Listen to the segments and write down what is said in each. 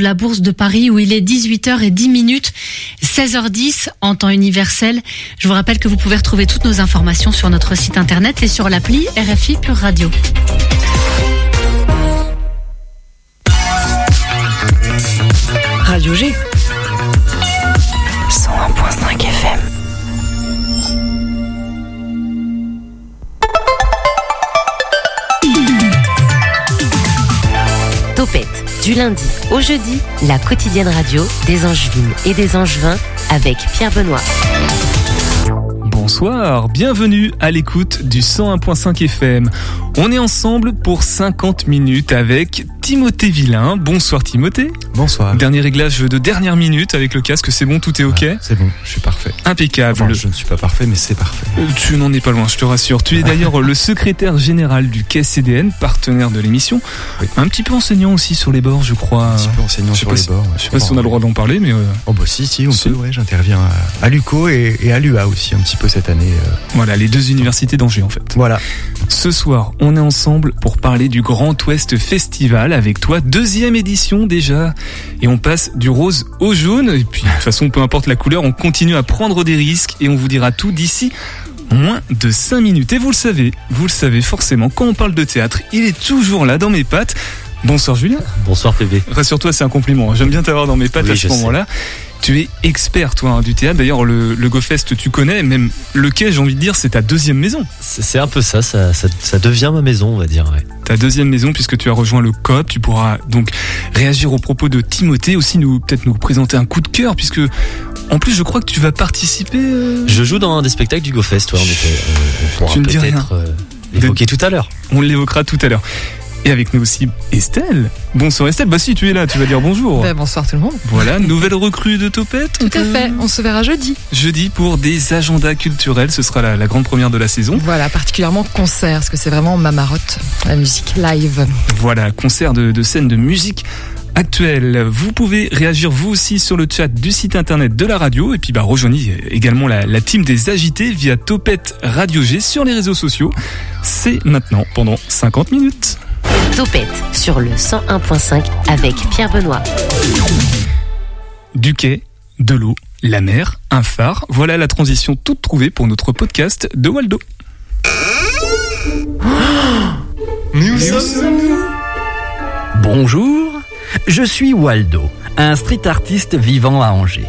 la Bourse de Paris où il est 18h10 minutes, 16h10 en temps universel. Je vous rappelle que vous pouvez retrouver toutes nos informations sur notre site internet et sur l'appli RFI. Radio G. du lundi au jeudi, la quotidienne radio des Angevines et des Angevins avec Pierre Benoît. Bonsoir, bienvenue à l'écoute du 101.5 FM. On est ensemble pour 50 minutes avec Timothée Villain. Bonsoir Timothée. Bonsoir. Dernier réglage de dernière minute avec le casque, c'est bon, tout est ok C'est bon, je suis parfait. Impeccable. Enfin, je ne suis pas parfait, mais c'est parfait. Euh, Tu n'en es pas loin, je te rassure. Tu es d'ailleurs le secrétaire général du KCDN, partenaire de l'émission. Oui. Un petit peu enseignant aussi sur les bords, je crois. Un petit peu enseignant sur les si- bords. ouais. Je sais pas si on a le droit d'en parler, mais euh, Oh bah si, si, on Si. peut, ouais, j'interviens à, à l'UCO et, et à l'UA aussi un petit peu cette année. euh. voilà, les deux universités d'Angers en fait. Voilà. Ce soir, on est ensemble pour parler du Grand Ouest Festival avec toi, deuxième édition déjà. Et on passe du rose au jaune. Et puis, de toute façon, peu importe la couleur, on continue à prendre des risques et on vous dira tout d'ici moins de 5 minutes. Et vous le savez, vous le savez forcément, quand on parle de théâtre, il est toujours là dans mes pattes. Bonsoir Julien. Bonsoir PV. Rassure-toi, c'est un compliment. J'aime bien t'avoir dans mes pattes Oui, à ce sais. Tu es expert, toi, hein, du théâtre. D'ailleurs, le, le GoFest, tu connais. Même le quai, j'ai envie de dire, c'est ta deuxième maison. C'est un peu ça, ça, ça, ça devient ma maison, on va dire. Ouais. ta deuxième maison puisque tu as rejoint le COP. Tu pourras donc réagir aux propos de Timothée, aussi nous peut-être nous présenter un coup de cœur puisque en plus je crois que tu vas participer. euh, Je joue dans un des spectacles du GoFest, ouais, en effet. On, on pourra Tu ne dis peut-être euh, l'évoquer tout à l'heure. On l'évoquera tout à l'heure. Et avec nous aussi Estelle. Bonsoir Estelle. Bah si tu es là, tu vas dire bonjour. Ben, bonsoir tout le monde. Voilà, nouvelle recrue de Topette. Tout à fait, on se verra jeudi. Jeudi pour des agendas culturels, ce sera la, la grande première de la saison. Voilà, particulièrement concert, parce que c'est vraiment ma marotte, la musique live. Voilà, concert de, de scène de musique actuelle. Vous pouvez réagir vous aussi sur le chat du site internet de la radio et puis bah rejoignez également la, la team des agités via Topette Radio G sur les réseaux sociaux. C'est maintenant pendant 50 minutes. Topette sur le 101.5 avec Pierre Benoît. Du quai, de l'eau, la mer, un phare. Voilà la transition toute trouvée pour notre podcast de Waldo. Bonjour, je suis Waldo, un street artiste vivant à Angers.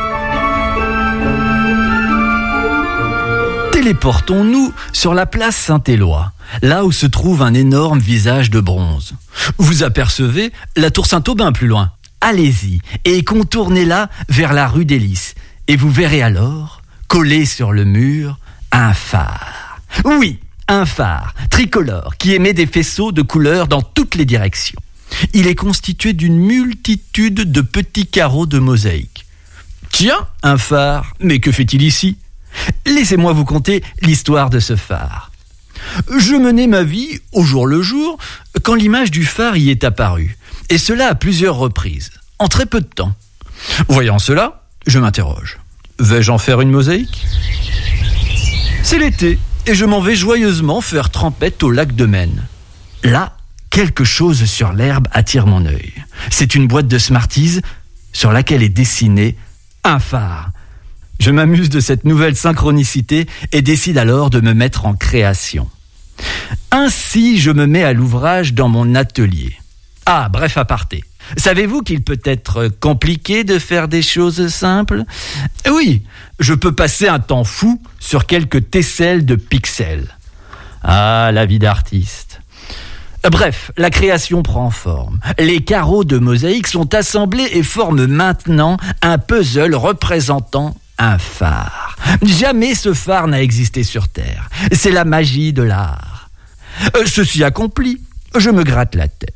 Téléportons-nous sur la place Saint-Éloi, là où se trouve un énorme visage de bronze. Vous apercevez la tour Saint-Aubin plus loin. Allez-y et contournez-la vers la rue des. Et vous verrez alors, collé sur le mur, un phare. Oui, un phare tricolore qui émet des faisceaux de couleurs dans toutes les directions. Il est constitué d'une multitude de petits carreaux de mosaïque. Tiens, un phare, mais que fait-il ici? Laissez-moi vous conter l'histoire de ce phare. Je menais ma vie au jour le jour quand l'image du phare y est apparue, et cela à plusieurs reprises, en très peu de temps. Voyant cela, je m'interroge. Vais-je en faire une mosaïque? C'est l'été, et je m'en vais joyeusement faire trempette au lac de Maine. Là, quelque chose sur l'herbe attire mon œil. C'est une boîte de Smarties sur laquelle est dessiné un phare. Je m'amuse de cette nouvelle synchronicité et décide alors de me mettre en création. Ainsi, je me mets à l'ouvrage dans mon atelier. Ah, bref aparté. Savez-vous qu'il peut être compliqué de faire des choses simples? Oui, je peux passer un temps fou sur quelques tesselles de pixels. Ah, la vie d'artiste. Bref, la création prend forme. Les carreaux de mosaïque sont assemblés et forment maintenant un puzzle représentant un phare. Jamais ce phare n'a existé sur Terre. C'est la magie de l'art. Euh, Ceci accompli, je me gratte la tête.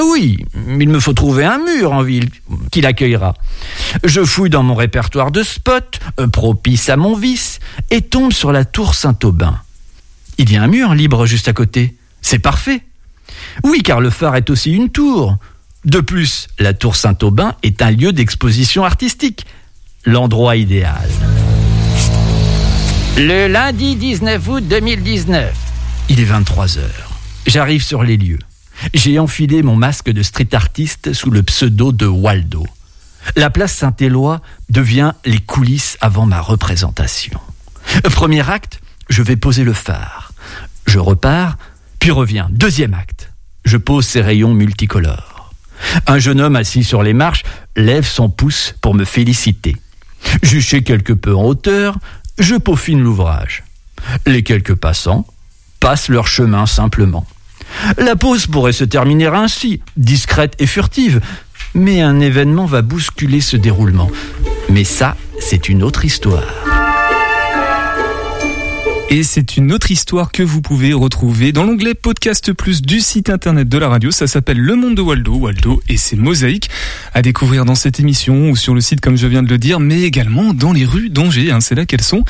Oui, il me faut trouver un mur en ville qui l'accueillera. Je fouille dans mon répertoire de spots, euh, propice à mon vice, et tombe sur la tour Saint-Aubin. Il y a un mur libre juste à côté. C'est parfait. Oui, car le phare est aussi une tour. De plus, la tour Saint-Aubin est un lieu d'exposition artistique. L'endroit idéal. Le lundi 19 août 2019. Il est 23 heures. J'arrive sur les lieux. J'ai enfilé mon masque de street artiste sous le pseudo de Waldo. La place Saint-Éloi devient les coulisses avant ma représentation. Premier acte, je vais poser le phare. Je repars, puis reviens. Deuxième acte, je pose ces rayons multicolores. Un jeune homme assis sur les marches lève son pouce pour me féliciter. Juché quelque peu en hauteur, je peaufine l'ouvrage. Les quelques passants passent leur chemin simplement. La pause pourrait se terminer ainsi, discrète et furtive, mais un événement va bousculer ce déroulement. Mais ça, c'est une autre histoire. Et c'est une autre histoire que vous pouvez retrouver dans l'onglet Podcast Plus du site internet de la radio. Ça s'appelle Le Monde de Waldo, Waldo et ses mosaïques à découvrir dans cette émission ou sur le site comme je viens de le dire, mais également dans les rues d'Angers. Hein, c'est là qu'elles sont.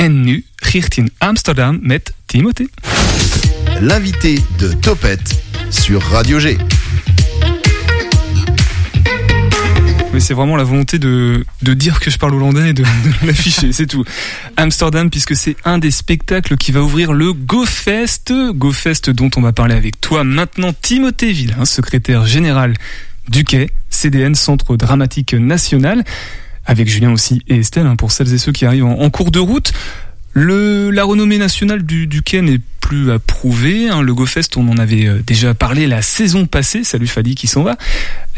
En nu richt in Amsterdam met Timothée. L'invité de Topette sur Radio G. C'est vraiment la volonté de, dire que je parle hollandais et de, l'afficher, c'est tout. Amsterdam, puisque c'est un des spectacles qui va ouvrir le GoFest. GoFest dont on va parler avec toi maintenant, Timothée Villain, secrétaire général du Quai, CDN, Centre Dramatique National, avec Julien aussi et Estelle, hein, pour celles et ceux qui arrivent en, en cours de route. Le, la renommée nationale du, du quai n'est plus à prouver. Hein. Le GoFest, on en avait euh, déjà parlé la saison passée. Salut Fadi qui s'en va.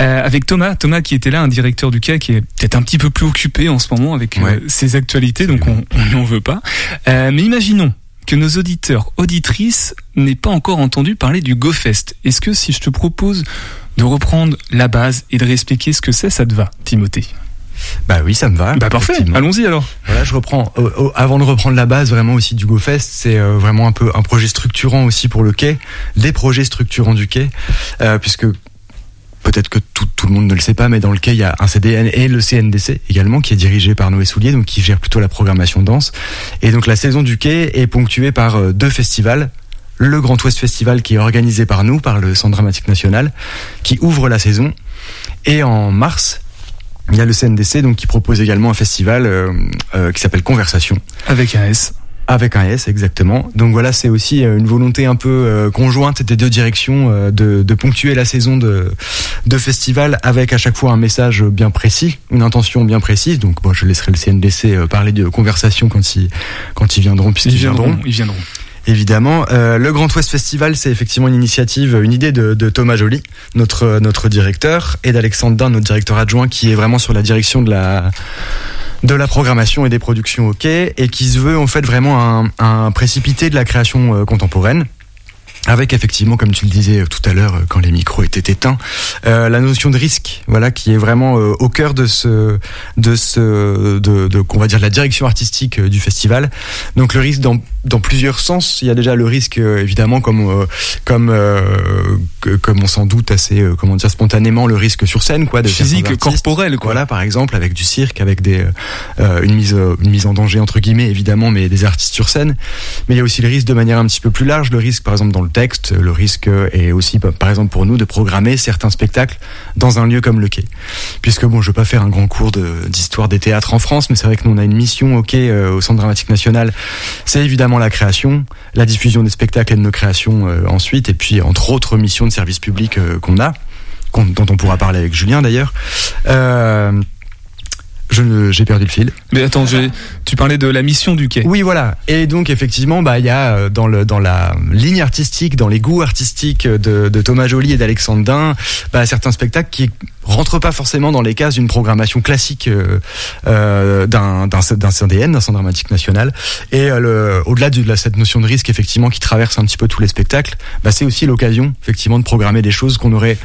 Euh, avec Thomas, Thomas qui était là, un directeur du quai qui est peut-être un petit peu plus occupé en ce moment avec euh, ses actualités, donc on on lui en veut pas. Euh, mais imaginons que nos auditeurs, auditrices n'aient pas encore entendu parler du GoFest. Est-ce que si je te propose de reprendre la base et de réexpliquer ce que c'est, ça te va, Timothée? Bah oui, ça me va. Bah parfait, allons-y alors. Voilà, je reprends. euh, euh, avant de reprendre la base vraiment aussi du GoFest, c'est euh, vraiment un peu un projet structurant aussi pour le quai, des projets structurants du quai, euh, puisque peut-être que tout, tout le monde ne le sait pas, mais dans le quai il y a un CDN et le CNDC également qui est dirigé par Noé Soulier, donc qui gère plutôt la programmation danse. Et donc la saison du quai est ponctuée par euh, deux festivals. Le Grand Ouest Festival qui est organisé par nous, par le Centre Dramatique National, qui ouvre la saison. Et en mars, il y a le CNDC donc qui propose également un festival euh, euh, qui s'appelle Conversation Avec un S. avec un S exactement. Donc voilà, c'est aussi euh, une volonté un peu euh, conjointe des deux directions euh, de, de ponctuer la saison de, de festival avec à chaque fois un message bien précis, une intention bien précise. Donc bon, je laisserai le CNDC euh, parler de conversation quand ils quand ils viendront puisqu'ils Ils viendront. ils viendront. Évidemment, euh, le Grand Ouest Festival, c'est effectivement une initiative, une idée de, Thomas Joly, notre notre directeur, et d'Alexandre Dain, notre directeur adjoint, qui est vraiment sur la direction de la de la programmation et des productions quai, et qui se veut en fait vraiment un, un précipité de la création euh, contemporaine. Avec effectivement, comme tu le disais tout à l'heure, euh, quand les micros étaient éteints, euh, la notion de risque, voilà, qui est vraiment euh, au cœur de ce, de ce, de, de qu'on va dire la direction artistique euh, du festival. Donc le risque dans, plusieurs sens. Il y a déjà le risque euh, évidemment comme euh, comme euh, que- comme on s'en doute assez comment dire spontanément le risque sur scène quoi de Physique, corporel, quoi. Voilà par exemple avec du cirque, avec des une mise une mise en danger entre guillemets évidemment, mais des artistes sur scène. Mais il y a aussi le risque de manière un petit peu plus large, le risque par exemple dans le texte, le risque est aussi par par exemple pour nous de programmer certains spectacles dans un lieu comme le Quai. Puisque bon, je veux pas faire un grand cours de- d'histoire des théâtres en France, mais c'est vrai que nous on a une mission au Quai euh, au Centre Dramatique National, c'est évidemment la création, la diffusion des spectacles et de nos créations euh, ensuite, et puis entre autres missions de service public euh, qu'on a, dont on pourra parler avec Julien d'ailleurs. Euh, j'ai perdu le fil. Mais attends, tu parlais de la mission du quai. Oui, voilà. Et donc effectivement, bah il y a euh, dans le dans la ligne artistique, dans les goûts artistiques de, de Thomas Joly et d'Alexandre Dain, bah, certains spectacles qui rentrent pas forcément dans les cases d'une programmation classique euh, euh, d'un d'un d'un CDN, d'un Centre dramatique national. Et euh, le- au-delà de la, cette notion de risque effectivement qui traverse un petit peu tous les spectacles, bah, c'est aussi l'occasion effectivement de programmer des choses qu'on aurait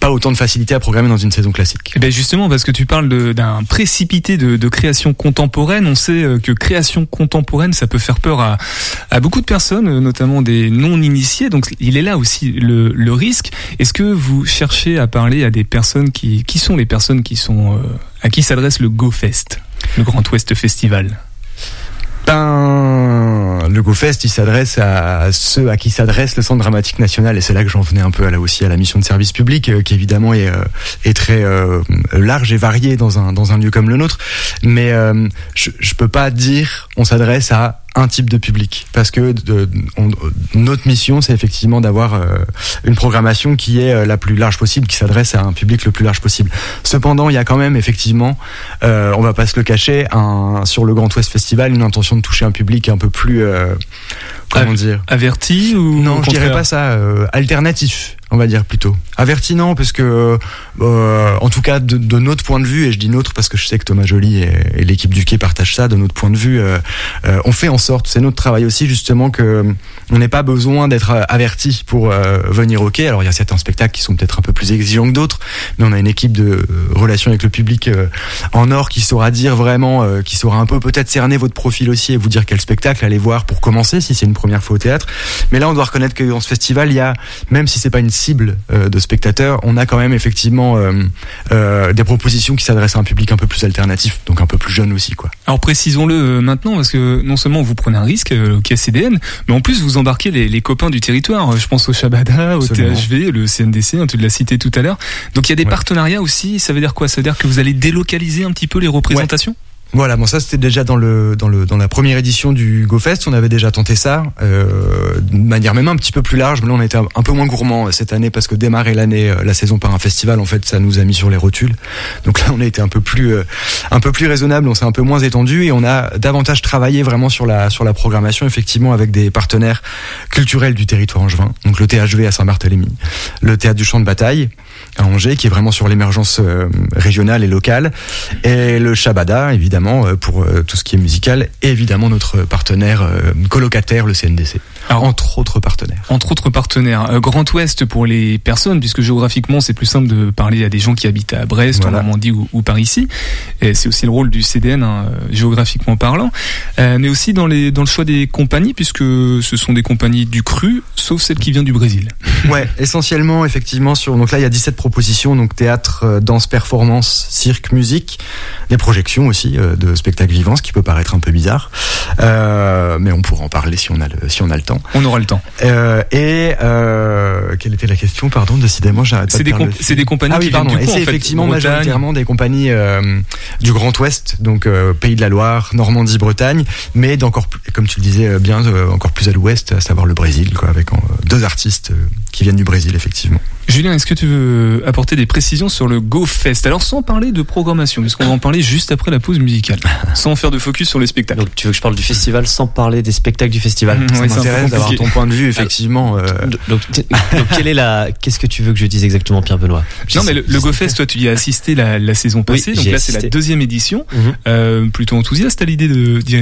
pas autant de facilité à programmer dans une saison classique. Eh ben justement, parce que tu parles d'un précipité de, de création contemporaine, on sait euh, que création contemporaine, ça peut faire peur à, à beaucoup de personnes, euh, notamment des non-initiés. Donc il est là aussi le, le risque. Est-ce que vous cherchez à parler à des personnes qui, qui sont les personnes qui sont euh, à qui s'adresse le GoFest, le Grand Ouest Festival? Ben, le GoFest, il s'adresse à ceux à qui s'adresse le Centre dramatique national, et c'est là que j'en venais un peu à là aussi à la mission de service public, euh, qui évidemment est, euh, très euh, large et variée dans un dans un lieu comme le nôtre. Mais euh, je, je peux pas dire on s'adresse à un type de public. Parce que de- on- notre mission c'est effectivement d'avoir euh, une programmation qui est euh, la plus large possible qui s'adresse à un public le plus large possible. Cependant il y a quand même effectivement euh, on va pas se le cacher un, sur le Grand Ouest Festival une intention de toucher un public un peu plus euh, comment dire Averti ou non je dirais pas ça euh, alternatif on va dire plutôt. Averti non parce que euh, en tout cas de, notre point de vue et je dis notre parce que je sais que Thomas Joly et, l'équipe du quai partagent ça de notre point de vue euh, euh, on fait en sorte c'est notre travail aussi justement que on n'ait pas besoin d'être averti pour venir au quai. Alors il y a certains spectacles qui sont peut-être un peu plus exigeants que d'autres mais on a une équipe de relations avec le public en or qui saura dire vraiment qui saura un peu peut-être cerner votre profil aussi et vous dire quel spectacle aller voir pour commencer si c'est une première fois au théâtre. Mais là on doit reconnaître que dans ce festival il y a même si c'est pas une cible euh, de spectateurs on a quand même effectivement euh, euh, des propositions qui s'adressent à un public un peu plus alternatif donc un peu plus jeune aussi quoi Alors précisons-le maintenant parce que non seulement vous prenez un risque au KCDN, mais en plus vous embarquez les, les copains du territoire. Je pense au Shabada, au. THV, le CNDC, hein, tu l'as cité tout à l'heure. Donc il y a des Ouais. partenariats aussi. Ça veut dire quoi? Ça veut dire que vous allez délocaliser un petit peu les représentations? Voilà, bon ça c'était déjà dans le dans le dans la première édition du GoFest, on avait déjà tenté ça euh, de manière même un petit peu plus large, mais là on était un, peu moins gourmand euh, cette année parce que démarrer l'année euh, la saison par un festival en fait ça nous a mis sur les rotules. Donc là on a été un peu plus euh, un peu plus raisonnable, on s'est un peu moins étendu et on a davantage travaillé vraiment sur la sur la programmation effectivement avec des partenaires culturels du territoire angevin. Donc le THV à Saint-Barthélemy, le théâtre du champ de bataille à Angers qui est vraiment sur l'émergence euh, régionale et locale. Et le Shabada évidemment euh, pour euh, tout ce qui est musical. Et évidemment notre partenaire colocataire le CNDC Alors, entre autres partenaires entre autres partenaires. Euh, Grand Ouest pour les personnes, puisque géographiquement c'est plus simple de parler à des gens qui habitent à Brest, Voilà. en Normandie ou, ou par ici. C'est aussi le rôle du CDN hein, géographiquement parlant, Euh, mais aussi dans les dans le choix des compagnies, puisque ce sont des compagnies du cru, sauf celle qui vient du Brésil. Ouais, essentiellement effectivement sur donc là il y a 17 propositions donc théâtre, euh, danse, performance, cirque, musique, des projections aussi euh, de spectacles vivants ce qui peut paraître un peu bizarre. Euh, mais on pourra en parler si on a le si on a le temps. On aura le temps. Euh, et euh, quelle était la question pardon décidément j'arrête pas C'est de des perdre comp- le fil. c'est des compagnies ah oui qui pardon du et c'est en fait, effectivement Bretagne. majoritairement des compagnies euh, du Grand Ouest donc euh, Pays de la Loire Normandie Bretagne mais d'encore plus- comme tu le disais bien euh, encore plus à l'ouest à savoir le Brésil quoi avec euh, deux artistes euh, qui viennent du Brésil effectivement Julien, est-ce que tu veux apporter des précisions sur le Go Fest Alors sans parler de programmation, puisqu'on va en parler juste après la pause musicale, sans faire de focus sur les spectacles. Donc tu veux que je parle du festival sans parler des spectacles du festival? Mhm, ça d'avoir ton point de vue effectivement euh, Donc, quelle est la qu'est-ce que tu veux que je dise exactement Pierre Benoît? Non, mais le, le Go Fest, toi, tu y as assisté la, la saison passée, donc là c'est la deuxième édition. Mhm. Euh, plutôt enthousiaste à l'idée de d'y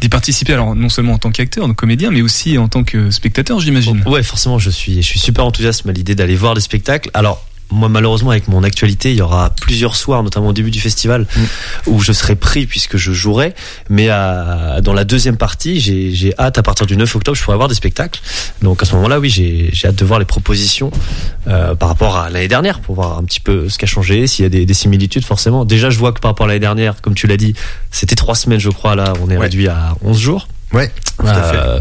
d'y participer, alors non seulement en tant qu'acteur, donc comédien, mais aussi en tant que spectateur, j'imagine. Ouais, forcément, je suis, je suis super enthousiaste à l'idée d'aller voir des spectacles. Alors, moi, malheureusement, avec mon actualité, il y aura plusieurs soirs, notamment au début du festival, où je serai pris puisque je jouerai. Mais à- dans la deuxième partie, j'ai hâte, à partir du 9 octobre, je pourrai voir des spectacles. Donc à ce moment-là, oui, j'ai j'ai hâte de voir les propositions euh, par rapport à l'année dernière, pour voir un petit peu ce qui a changé, s'il y a des, des similitudes, forcément. Déjà, je vois que par rapport à l'année dernière, comme tu l'as dit, c'était trois semaines, je crois, là, on est Ouais. réduit à 11 jours. ouais tout à fait. Euh,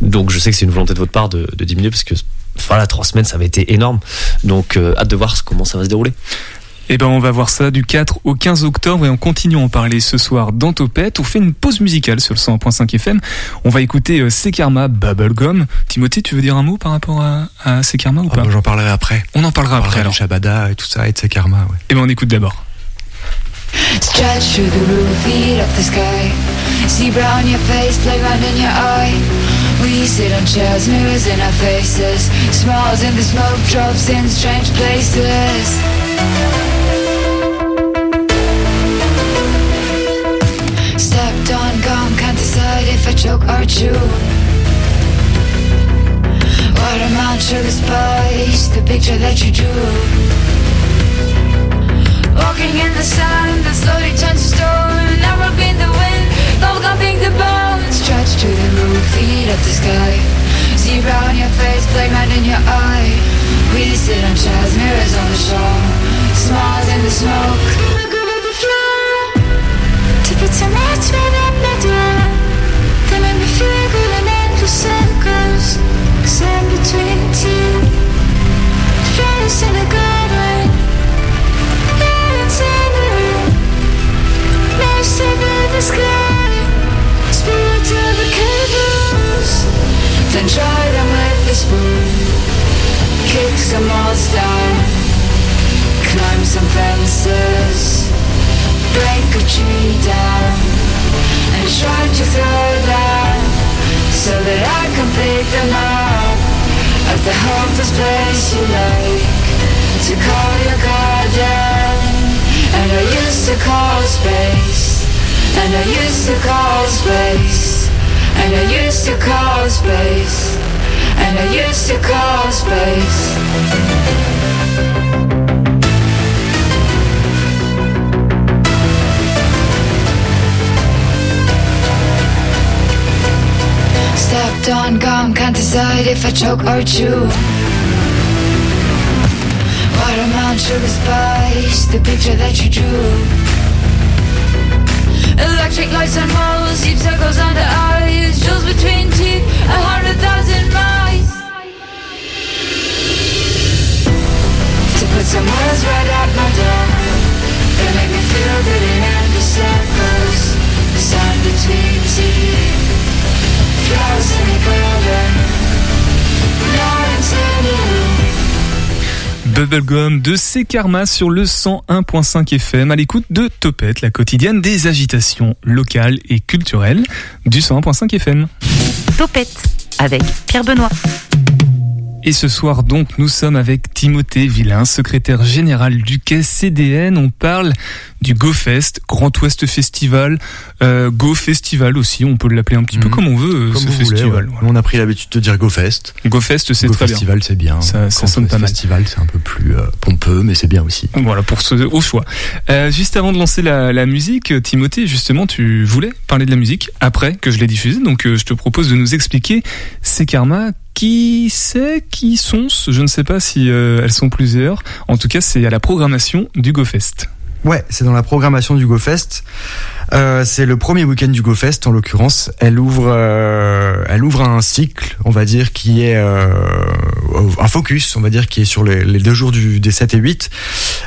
donc je sais que c'est une volonté de votre part de, de diminuer parce que voilà trois semaines ça avait été énorme. Donc euh, hâte de voir comment ça va se dérouler. Eh ben, on va voir ça du 4 au 15 octobre et on continue à en parler ce soir dans Topette. On fait une pause musicale sur le 100.5 FM. On va écouter euh, Sekarma Bubblegum. Timothée, tu veux dire un mot par rapport à, à Sekarma ou Ah pas bon, j'en parlerai après On en parlera on après parlera alors. Shabada et tout ça et de ses karma ouais. Eh ben, on écoute d'abord. Stretch through the roof, feet up the sky. See brown your face, playground in your eye. We sit on chairs, mirrors in our faces. Smiles in the smoke, drops in strange places. Stepped on gum, can't decide if I choke or chew. Watermelon, sugar spice, the picture that you drew. Walking in the sun that slowly turns to stone. Now in the wind, love bubblegum the bones. Stretch to the moon, feet up the sky. See on your face, black man in your eye. We sit on chairs, mirrors on the shore. Smiles in the smoke. Look a the floor To put some lights right up my door They make me feel good in endless circles. Cause I'm between two Friends in a garden Parents in the room. Most of the sky. Spill to the candles Then try them with a spoon Kick some walls down Climb some fences Break a tree down And try to throw So that I can pick them up At the hopeless place you like. To call your garden And I used to call space and I used to call to call space, and I used to call space. Stepped on gum, can't decide if I choke or chew. Watermelon sugar spice, the picture that you drew. Electric lights and walls, deep circles under eyes, jewels between teeth, a hundred thousand miles. To put some words right at my door, they make me feel good in empty circles. The sound between teeth, flowers in a garden, not intended. Bubblegum de C sur le 101.5 FM à l'écoute de Topette, la quotidienne des agitations locales et culturelles du 101.5 FM. Topette avec Pierre Benoît. Et ce soir donc, nous sommes avec Timothée Villain, secrétaire général du quai CDN. On parle du GoFest, Grand Ouest Festival, euh, Go Festival aussi, on peut l'appeler un petit peu Mhm. comme on veut, Comme ce vous voulez. On a pris l'habitude de dire GoFest. GoFest, c'est Go très bien. Festival, c'est bien. Ça- ça sonne pas mal. Festival, c'est un peu plus euh, pompeux, mais c'est bien aussi. Voilà, pour ce, au choix. Euh, juste avant de lancer la, la musique, Timothée, justement, tu voulais parler de la musique après que je l'ai diffusée, donc euh, je te propose de nous expliquer ces karmas. Qui c'est Qui sont Je ne sais pas si euh, elles sont plusieurs. En tout cas, c'est à la programmation du GoFest. Ouais, c'est dans la programmation du GoFest. Euh, c'est le premier week-end du GoFest en l'occurrence. Elle ouvre, euh, elle ouvre un cycle, on va dire, qui est euh, un focus, on va dire, qui est sur les, deux jours du, des 7 et 8.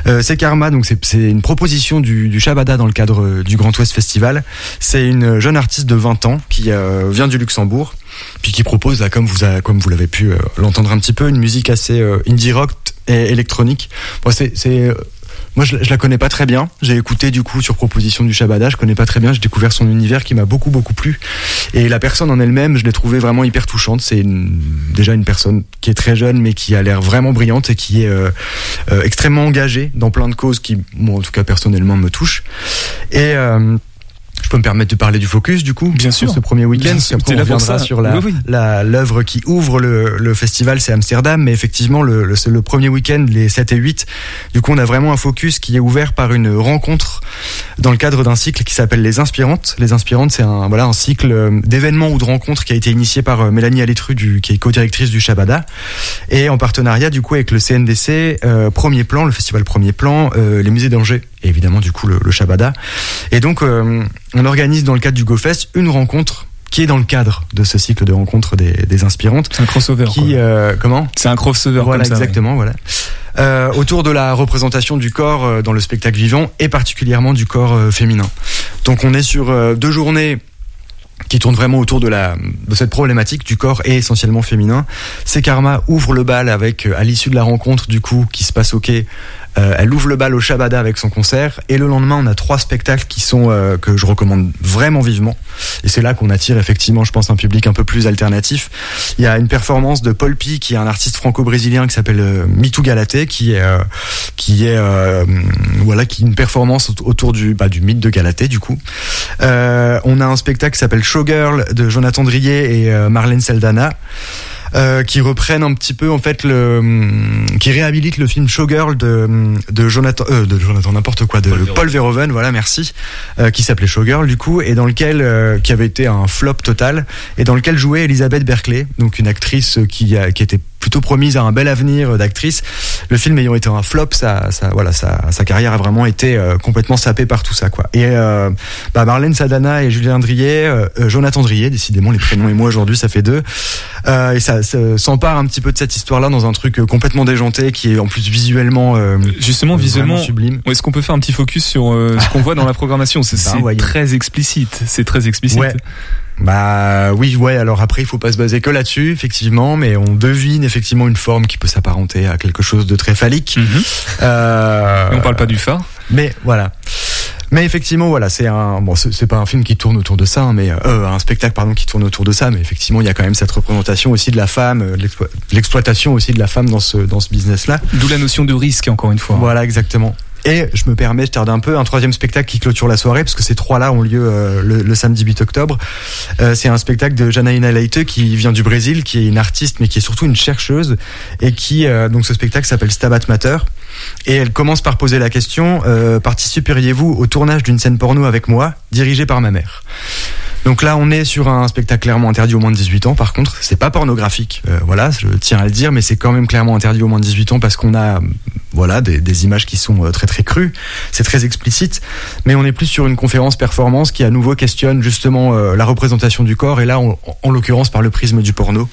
Euh, c'est Karma, donc c'est- une proposition du, du Shabada dans le cadre du Grand Ouest Festival. C'est une jeune artiste de 20 ans qui euh, vient du Luxembourg, puis qui propose, là, comme vous, a- comme vous l'avez pu euh, l'entendre un petit peu, une musique assez indie rock et électronique. Bon, c'est moi, je, je la connais pas très bien. J'ai écouté du coup sur proposition du Shabada. Je connais pas très bien. J'ai découvert son univers qui m'a beaucoup beaucoup plu. Et la personne en elle-même, je l'ai trouvée vraiment hyper touchante. C'est déjà une personne qui est très jeune, mais qui a l'air vraiment brillante et qui est euh, euh, extrêmement engagée dans plein de causes qui, moi, en tout cas personnellement, me touchent. Et euh, je peux me permettre de parler du focus du coup Bien sur sûr. ce premier week-end. Parce qu'après, on reviendra sur la Oui, oui. l'œuvre qui ouvre le, le festival, c'est Amsterdam, mais effectivement le, le, le premier week-end, les 7 et 8, du coup on a vraiment un focus qui est ouvert par une rencontre dans le cadre d'un cycle qui s'appelle Les Inspirantes. Les Inspirantes, c'est un voilà un cycle euh, d'événements ou de rencontres qui a été initié par euh, Mélanie Alétru, du, qui est co-directrice du Shabada, et en partenariat du coup avec le CNDC, euh, Premier Plan, le festival Premier Plan, euh, les musées d'Angers, et évidemment du coup le, le Shabada. Et donc euh, on organise dans le cadre du GoFest une rencontre qui est dans le cadre de ce cycle de rencontres des, des inspirantes. C'est un crossover. Qui, euh, comment C'est un crossover Voilà, comme ça. ouais. exactement, voilà. Euh, autour de la représentation du corps dans le spectacle vivant et particulièrement du corps féminin. Donc on est sur deux journées qui tournent vraiment autour de la de cette problématique du corps et essentiellement féminin. C'est Karma ouvre le bal avec à l'issue de la rencontre du coup qui se passe au quai. Euh, elle ouvre le bal au Shabada avec son concert et le lendemain on a trois spectacles qui sont euh, que je recommande vraiment vivement et c'est là qu'on attire effectivement je pense un public un peu plus alternatif. Il y a une performance de Paul Pi qui est un artiste franco-brésilien qui s'appelle euh, Mitou Galaté qui est euh, qui est euh, voilà qui est une performance aut- autour du bah, du mythe de Galaté du coup. Euh, on a un spectacle qui s'appelle Showgirl de Jonathan Drier et Marlène Saldana. Euh, qui reprennent un petit peu en fait le hum, qui réhabilite le film Showgirl de de Jonathan euh, de Jonathan n'importe quoi de Paul Verhoeven. voilà merci euh, qui s'appelait Showgirl du coup et dans lequel euh, qui avait été un flop total et dans lequel jouait Elisabeth Berkley donc une actrice qui a, qui était plutôt promise à un bel avenir d'actrice le film ayant été un flop sa, sa voilà sa, sa carrière a vraiment été euh, complètement sapée par tout ça quoi et euh, bah, Marlène Sadana et Julien Drier euh, euh, Jonathan Drier décidément les prénoms et moi aujourd'hui ça fait deux euh, et ça, ça s'empare un petit peu de cette histoire là dans un truc euh, complètement déjanté qui est en plus visuellement euh, Justement, visuellement, sublime est-ce qu'on peut faire un petit focus sur euh, ce qu'on voit dans la programmation? C'est Bah, très explicite. C'est très explicite. Ouais. Bah oui, ouais. Alors après, il faut pas se baser que là-dessus, effectivement, mais on devine effectivement une forme qui peut s'apparenter à quelque chose de très phallique. Euh, Et on parle pas du phare Mais voilà. Mais effectivement, voilà, c'est un bon, c'est pas un film qui tourne autour de ça, hein, mais euh, un spectacle pardon qui tourne autour de ça, mais effectivement, il y a quand même cette représentation aussi de la femme, euh, l'exploitation aussi de la femme dans ce dans ce business-là. D'où la notion de risque, encore une fois. Voilà, exactement. Et je me permets, je tarde un peu, un troisième spectacle qui clôture la soirée, parce que ces trois-là ont lieu euh, le, samedi 8 octobre. Euh, c'est un spectacle de Janaína Leite qui vient du Brésil, qui est une artiste, mais qui est surtout une chercheuse, et qui, euh, donc ce spectacle s'appelle Stabat Mater. Et elle commence par poser la question, participeriez-vous au tournage d'une scène porno avec moi, dirigée par ma mère? Donc là, on est sur un spectacle clairement interdit aux moins de 18 ans. Par contre, c'est pas pornographique. Voilà, je tiens à le dire, mais c'est quand même clairement interdit aux moins de 18 ans parce qu'on a, voilà, des, des images qui sont euh, très très crues. C'est très explicite, mais on est plus sur une conférence performance qui à nouveau questionne justement euh, la représentation du corps et là, en, en l'occurrence par le prisme du porno.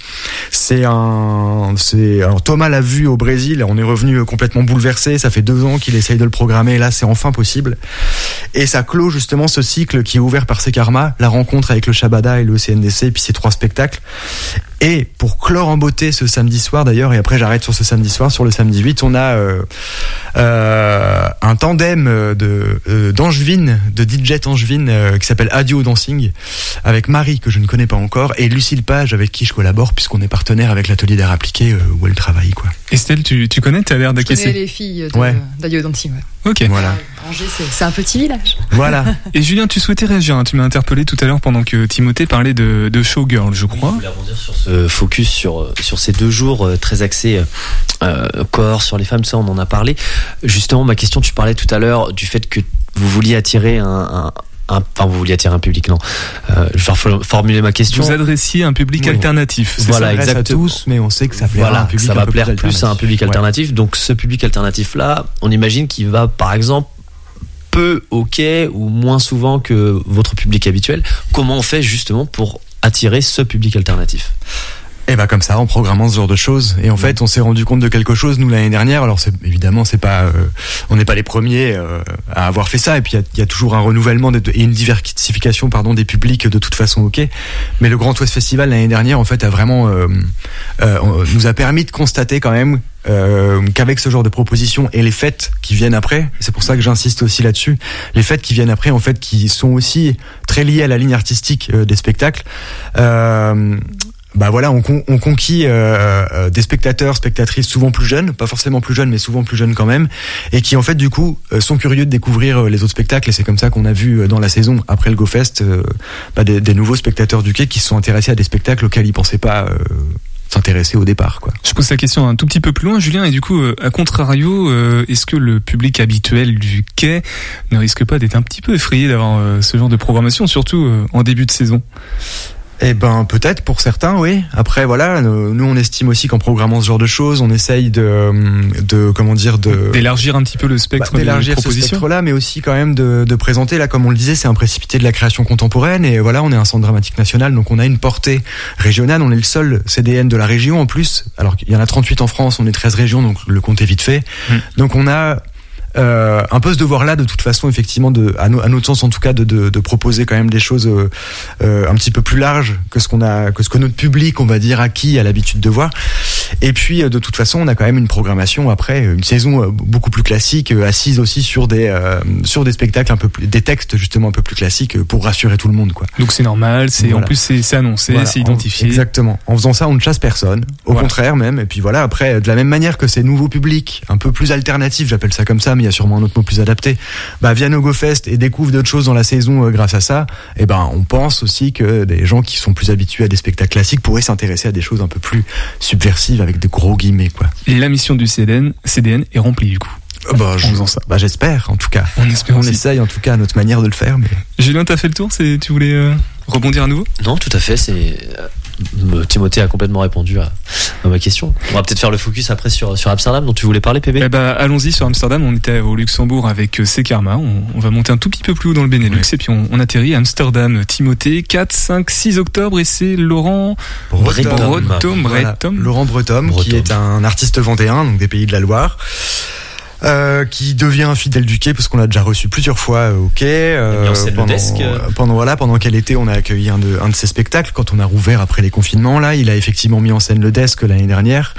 C'est un, c'est alors Thomas l'a vu au Brésil. On est revenu euh, complètement bouleversé. Ça fait deux ans qu'il essaye de le programmer. Et là, c'est enfin possible. Et ça clôt justement ce cycle qui est ouvert par Sekarma, la rencontre avec le Shabada et le CNDC, et puis ces trois spectacles. Et pour clore en beauté ce samedi soir d'ailleurs, et après j'arrête sur ce samedi soir, sur le samedi 8, on a euh, un tandem de euh, d'Angevine, de DJ Angevine, euh, qui s'appelle Adio Dancing, avec Marie, que je ne connais pas encore, et Lucille Page, avec qui je collabore, puisqu'on est partenaire avec l'atelier d'art appliqué euh, où elle travaille. Quoi. Estelle, tu, tu connais, tu as l'air Je connais d'acquiescer. les filles Ouais. d'Adio Dancing, ouais. Ok. Voilà. Angers, c'est, un petit village. Voilà. Et Julien, tu souhaitais réagir. hein. Tu m'as interpellé tout à l'heure pendant que Timothée parlait de, de Showgirl, je Je crois. voulais rebondir sur ce focus sur, euh, sur ces deux jours euh, très axés euh, corps, sur les femmes, ça on en a parlé. Justement, ma question, tu parlais tout à l'heure du fait que vous vouliez attirer un, un- un- enfin vous vouliez attirer un public, non. Euh, je vais formuler ma question. Vous adressiez un public Oui. alternatif. c'est Voilà, à exactement. tous, mais on sait que ça plaira à Voilà, un public ça un va peu plaire plus à un public Ouais. alternatif. Donc ce public alternatif là, on imagine qu'il va par exemple peu ok ou moins souvent que votre public habituel. Comment on fait justement pour attirer ce public alternatif? Et bah comme ça, en programmant ce genre de choses. Et en fait, on s'est rendu compte de quelque chose nous l'année dernière. Alors c'est évidemment, c'est pas, euh, on n'est pas les premiers euh, à avoir fait ça. Et puis il y y, a toujours un renouvellement des- et une diversification, pardon, des publics de toute façon. Ok. Mais le Grand Ouest Festival l'année dernière, en fait, a vraiment euh, euh, nous a permis de constater quand même. euh, qu'avec ce genre de propositions et les fêtes qui viennent après, c'est pour ça que j'insiste aussi là-dessus, les fêtes qui viennent après, en fait, qui sont aussi très liées à la ligne artistique euh, des spectacles, euh, bah voilà, on, on conquit euh, euh, des spectateurs, spectatrices souvent plus jeunes, pas forcément plus jeunes, mais souvent plus jeunes quand même, et qui en fait du coup euh, sont curieux de découvrir euh, les autres spectacles. Et c'est comme ça qu'on a vu dans la saison après le GoFest euh, bah, des, des nouveaux spectateurs du quai qui se sont intéressés à des spectacles auxquels ils pensaient pas euh, s'intéresser au départ. Quoi. Je pose la question un tout petit peu plus loin, Julien, et du coup, à contrario, est-ce que le public habituel du quai ne risque pas d'être un petit peu effrayé d'avoir ce genre de programmation, surtout en début de saison? Eh ben peut-être pour certains, oui. Après voilà, nous on estime aussi qu'en programmant ce genre de choses, on essaye de, de comment dire, de D'élargir un petit peu le spectre Bah, des d'élargir ce spectre-là, mais aussi quand même de, de présenter, là, comme on le disait, c'est un précipité de la création contemporaine, et voilà, on est un centre dramatique national, donc on a une portée régionale, on est le seul CDN de la région en plus, alors qu'il y en a 38 en France, on est 13 régions, donc le compte est vite fait. Mm. Donc on a euh, un peu ce devoir-là, de toute façon, effectivement, de, à, no- à notre sens en tout cas, de proposer quand même des choses euh, euh, un petit peu plus larges que ce qu'on a, que ce que notre public, on va dire, acquis a l'habitude de voir. Et puis, euh, de toute façon, on a quand même une programmation après, une saison euh, beaucoup plus classique, euh, assise aussi sur des euh, sur des spectacles un peu plus, des textes justement un peu plus classiques euh, pour rassurer tout le monde, quoi. Donc c'est normal, c'est en plus c'est annoncé, Voilà, c'est en- identifié. Exactement. En faisant ça, on ne chasse personne. Au Voilà. contraire, même. Et puis voilà, après, de la même manière que ces nouveaux publics, un peu plus alternatifs, j'appelle ça comme ça, mais il y a sûrement un autre mot plus adapté, bah, viennent au GoFest et découvrent d'autres choses dans la saison euh, grâce à ça, et ben, on pense aussi que des gens qui sont plus habitués à des spectacles classiques pourraient s'intéresser à des choses un peu plus subversives avec de gros guillemets, quoi. Et la mission du CDN, CDN est remplie du coup. Euh, Bah, je- En faisant ça. bah, j'espère, en tout cas. On espère On aussi. essaye, en tout cas, à notre manière de le faire, mais. Julien, t'as fait le tour c'est- Tu voulais euh, rebondir à nouveau? Non, tout à fait. C'est euh, Timothée a complètement répondu à, à ma question. On va peut-être faire le focus après sur sur Amsterdam dont tu voulais parler, PB. Eh ben, allons-y sur Amsterdam. On était au Luxembourg avec euh, Sekarma. On, on va monter un tout petit peu plus haut dans le Benelux et puis on, on atterrit à Amsterdam. Timothée, 4, 5, 6 octobre et c'est Laurent Breton. Breton. Voilà, Breton. Laurent Bretom, qui est un artiste vendéen, donc des pays de la Loire. Euh, qui devient un fidèle du quai parce qu'on l'a déjà reçu plusieurs fois euh, au quai. mis en scène le pendant, desk. pendant voilà, pendant quel été on a accueilli un de, un de ses spectacles quand on a rouvert après les confinements. Là, il a effectivement mis en scène le desk l'année dernière.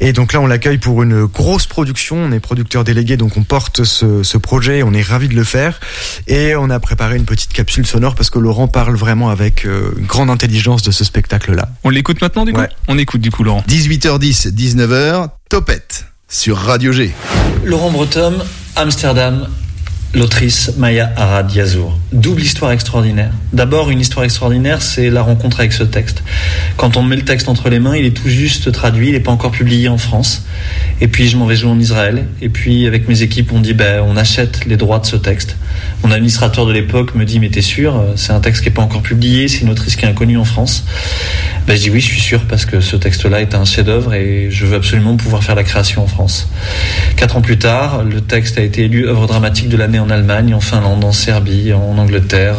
Et donc là, on l'accueille pour une grosse production. On est producteur délégué, donc on porte ce, ce projet. On est ravi de le faire. Et on a préparé une petite capsule sonore parce que Laurent parle vraiment avec euh, une grande intelligence de ce spectacle-là. On l'écoute maintenant du coup Ouais. On écoute du coup Laurent. 18h10, 19h, Topette sur Radio G. Laurent Breton, Amsterdam, l'autrice Maya Arad Yazour. Double histoire extraordinaire. D'abord, une histoire extraordinaire, c'est la rencontre avec ce texte. Quand on me met le texte entre les mains, il est tout juste traduit, il n'est pas encore publié en France. Et puis, je m'en vais jouer en Israël. Et puis, avec mes équipes, on dit, ben, on achète les droits de ce texte. Mon administrateur de l'époque me dit, mais t'es sûr, c'est un texte qui n'est pas encore publié, c'est une autrice qui est inconnue en France. Ben, je dis oui, je suis sûr, parce que ce texte-là est un chef-d'œuvre et je veux absolument pouvoir faire la création en France. Quatre ans plus tard, le texte a été élu œuvre dramatique de l'année en Allemagne, en Finlande, en Serbie, en Angleterre,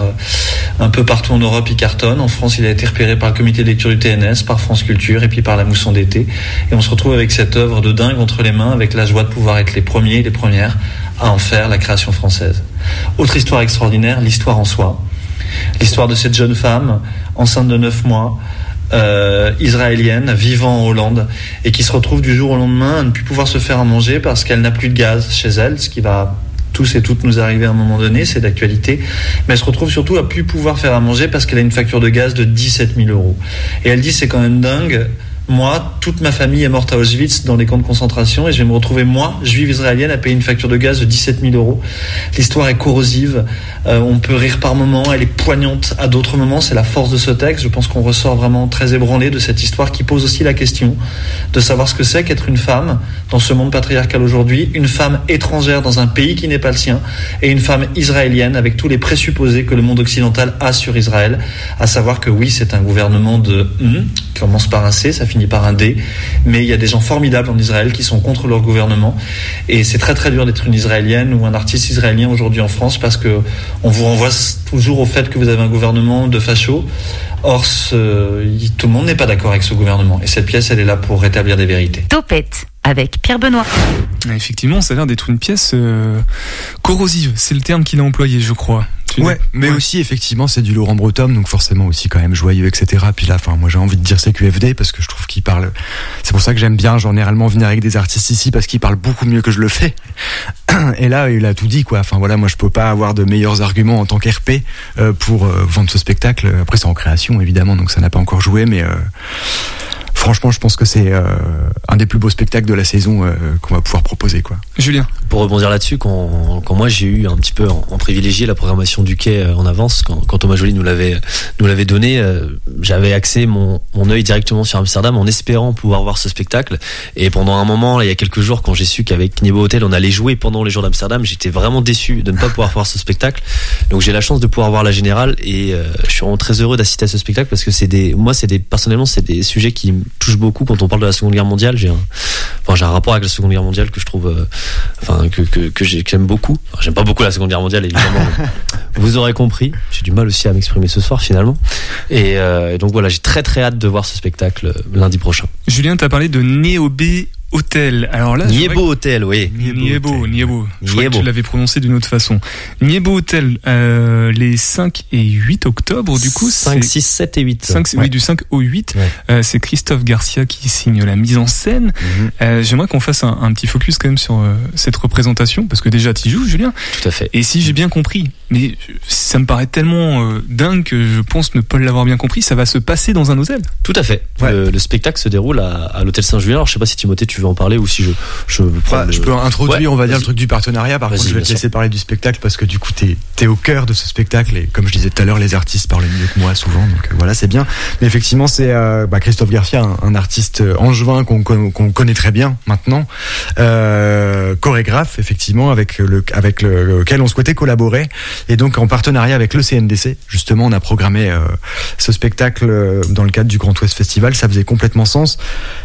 un peu partout en Europe, il cartonne. En France, il a été repéré par le comité de lecture du TNS, par France Culture et puis par la Mousson d'été. Et on se retrouve avec cette œuvre de dingue entre les mains, avec la joie de pouvoir être les premiers et les premières à en faire la création française. Autre histoire extraordinaire, l'histoire en soi. L'histoire de cette jeune femme, enceinte de 9 mois, euh, israélienne vivant en Hollande et qui se retrouve du jour au lendemain à ne plus pouvoir se faire à manger parce qu'elle n'a plus de gaz chez elle, ce qui va tous et toutes nous arriver à un moment donné, c'est d'actualité, mais elle se retrouve surtout à plus pouvoir faire à manger parce qu'elle a une facture de gaz de 17 000 euros. Et elle dit c'est quand même dingue. Moi, toute ma famille est morte à Auschwitz dans les camps de concentration et je vais me retrouver, moi, juive israélienne, à payer une facture de gaz de 17 000 euros. L'histoire est corrosive, euh, on peut rire par moments, elle est poignante à d'autres moments, c'est la force de ce texte. Je pense qu'on ressort vraiment très ébranlé de cette histoire qui pose aussi la question de savoir ce que c'est qu'être une femme dans ce monde patriarcal aujourd'hui, une femme étrangère dans un pays qui n'est pas le sien et une femme israélienne avec tous les présupposés que le monde occidental a sur Israël, à savoir que oui, c'est un gouvernement de qui commence par un C, ça finit par un D, mais il y a des gens formidables en Israël qui sont contre leur gouvernement et c'est très très dur d'être une israélienne ou un artiste israélien aujourd'hui en France parce que on vous renvoie toujours au fait que vous avez un gouvernement de fachos. Or, ce- tout le monde n'est pas d'accord avec ce gouvernement et cette pièce, elle est là pour rétablir des vérités. Topette avec Pierre Benoît. Effectivement, ça a l'air d'être une pièce euh, corrosive, c'est le terme qu'il a employé, je crois. Ouais, mais Ouais. aussi effectivement c'est du Laurent Breton, donc forcément aussi quand même joyeux, etc. Puis là, enfin moi j'ai envie de dire CQFD parce que je trouve qu'il parle. C'est pour ça que j'aime bien généralement venir avec des artistes ici parce qu'ils parlent beaucoup mieux que je le fais. Et là il a tout dit quoi. Enfin voilà, moi je peux pas avoir de meilleurs arguments en tant qu'RP euh, pour euh, vendre ce spectacle. Après c'est en création évidemment, donc ça n'a pas encore joué, mais euh, franchement je pense que c'est euh, un des plus beaux spectacles de la saison euh, qu'on va pouvoir proposer quoi. Julien. Pour rebondir là-dessus, quand, quand moi j'ai eu un petit peu en, en privilégié la programmation du quai euh, en avance, quand, quand Thomas Joly nous l'avait nous l'avait donné, euh, j'avais axé mon, mon œil directement sur Amsterdam en espérant pouvoir voir ce spectacle. Et pendant un moment, il y a quelques jours, quand j'ai su qu'avec Nebo Hotel on allait jouer pendant les jours d'Amsterdam, j'étais vraiment déçu de ne pas pouvoir voir ce spectacle. Donc j'ai la chance de pouvoir voir la générale et euh, je suis vraiment très heureux d'assister à ce spectacle parce que c'est des, moi c'est des personnellement c'est des sujets qui me touchent beaucoup quand on parle de la Seconde Guerre mondiale. J'ai un, enfin j'ai un rapport avec la Seconde Guerre mondiale que je trouve, euh, enfin que que, que j'ai- que j'aime beaucoup. J'aime pas beaucoup la Seconde Guerre mondiale évidemment. vous aurez compris. J'ai du mal aussi à m'exprimer ce soir finalement. Et, euh, donc voilà, j'ai très très hâte de voir ce spectacle euh, lundi prochain. Julien, t'as parlé de Néobé Hôtel. Alors là, Niebo Hotel, oui. Niebo, Niebo. Je crois que Niebo. tu l'avais prononcé d'une autre façon. Niebo Hotel, euh, les 5 et 8 octobre, du coup. 5, c'est- 6, 7 et 8. 5, Oui, du 5 au 8. Ouais. Euh, c'est Christophe Garcia qui signe la mise en scène. Mhm. Euh, J'aimerais qu'on fasse un, un petit focus quand même sur euh, cette représentation, parce que déjà, tu joues, Julien. Tout à fait. Et si j'ai bien compris, mais ça me paraît tellement euh, dingue que je pense ne pas l'avoir bien compris, ça va se passer dans un hôtel. Tout à fait. Ouais. Le, le spectacle se déroule à, à l'hôtel Saint-Julien. Alors je sais pas si Timothée tu veux en parler ou si je je le- je peux introduire, Ouais, on va dire, le truc du partenariat. Par contre, je vais te laisser parler du spectacle parce que du coup, t'es es au cœur de ce spectacle. Et comme je disais tout à l'heure, les artistes parlent mieux que moi souvent. Donc euh, voilà, c'est bien. Mais effectivement, c'est euh, bah, Christophe Garcia, un, un artiste euh, angevin qu'on con- qu'on connaît très bien maintenant, euh, chorégraphe effectivement avec le avec le- lequel on souhaitait collaborer. Et donc en partenariat avec le CNDC, justement, on a programmé euh, ce spectacle dans le cadre du Grand Ouest Festival. Ça faisait complètement sens.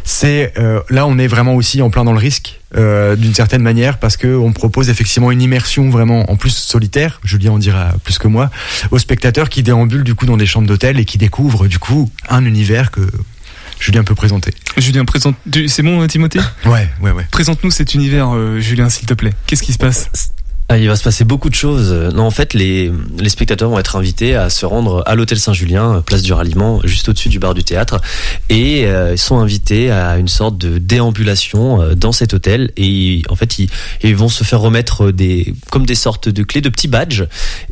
C'est là, on est vraiment aussi en plein dans le risque euh, d'une certaine manière parce que on propose effectivement une immersion vraiment en plus solitaire. Julien en dira plus que moi aux spectateurs qui déambulent du coup dans des chambres d'hôtel et qui découvrent du coup un univers que Julien peut présenter. Julien, présente. C'est bon, euh, Timothée? Ouais, ouais, ouais. Présente-nous cet univers, euh, Julien, s'il te plaît. Qu'est-ce qui se passe? Ah, il va se passer beaucoup de choses. Non, en fait, les, les spectateurs vont être invités à se rendre à l'hôtel Saint-Julien, place du ralliement, juste au-dessus du bar du théâtre, et euh, ils sont invités à une sorte de déambulation euh, dans cet hôtel. Et en fait, ils, ils vont se faire remettre des comme des sortes de clés, de petits badges.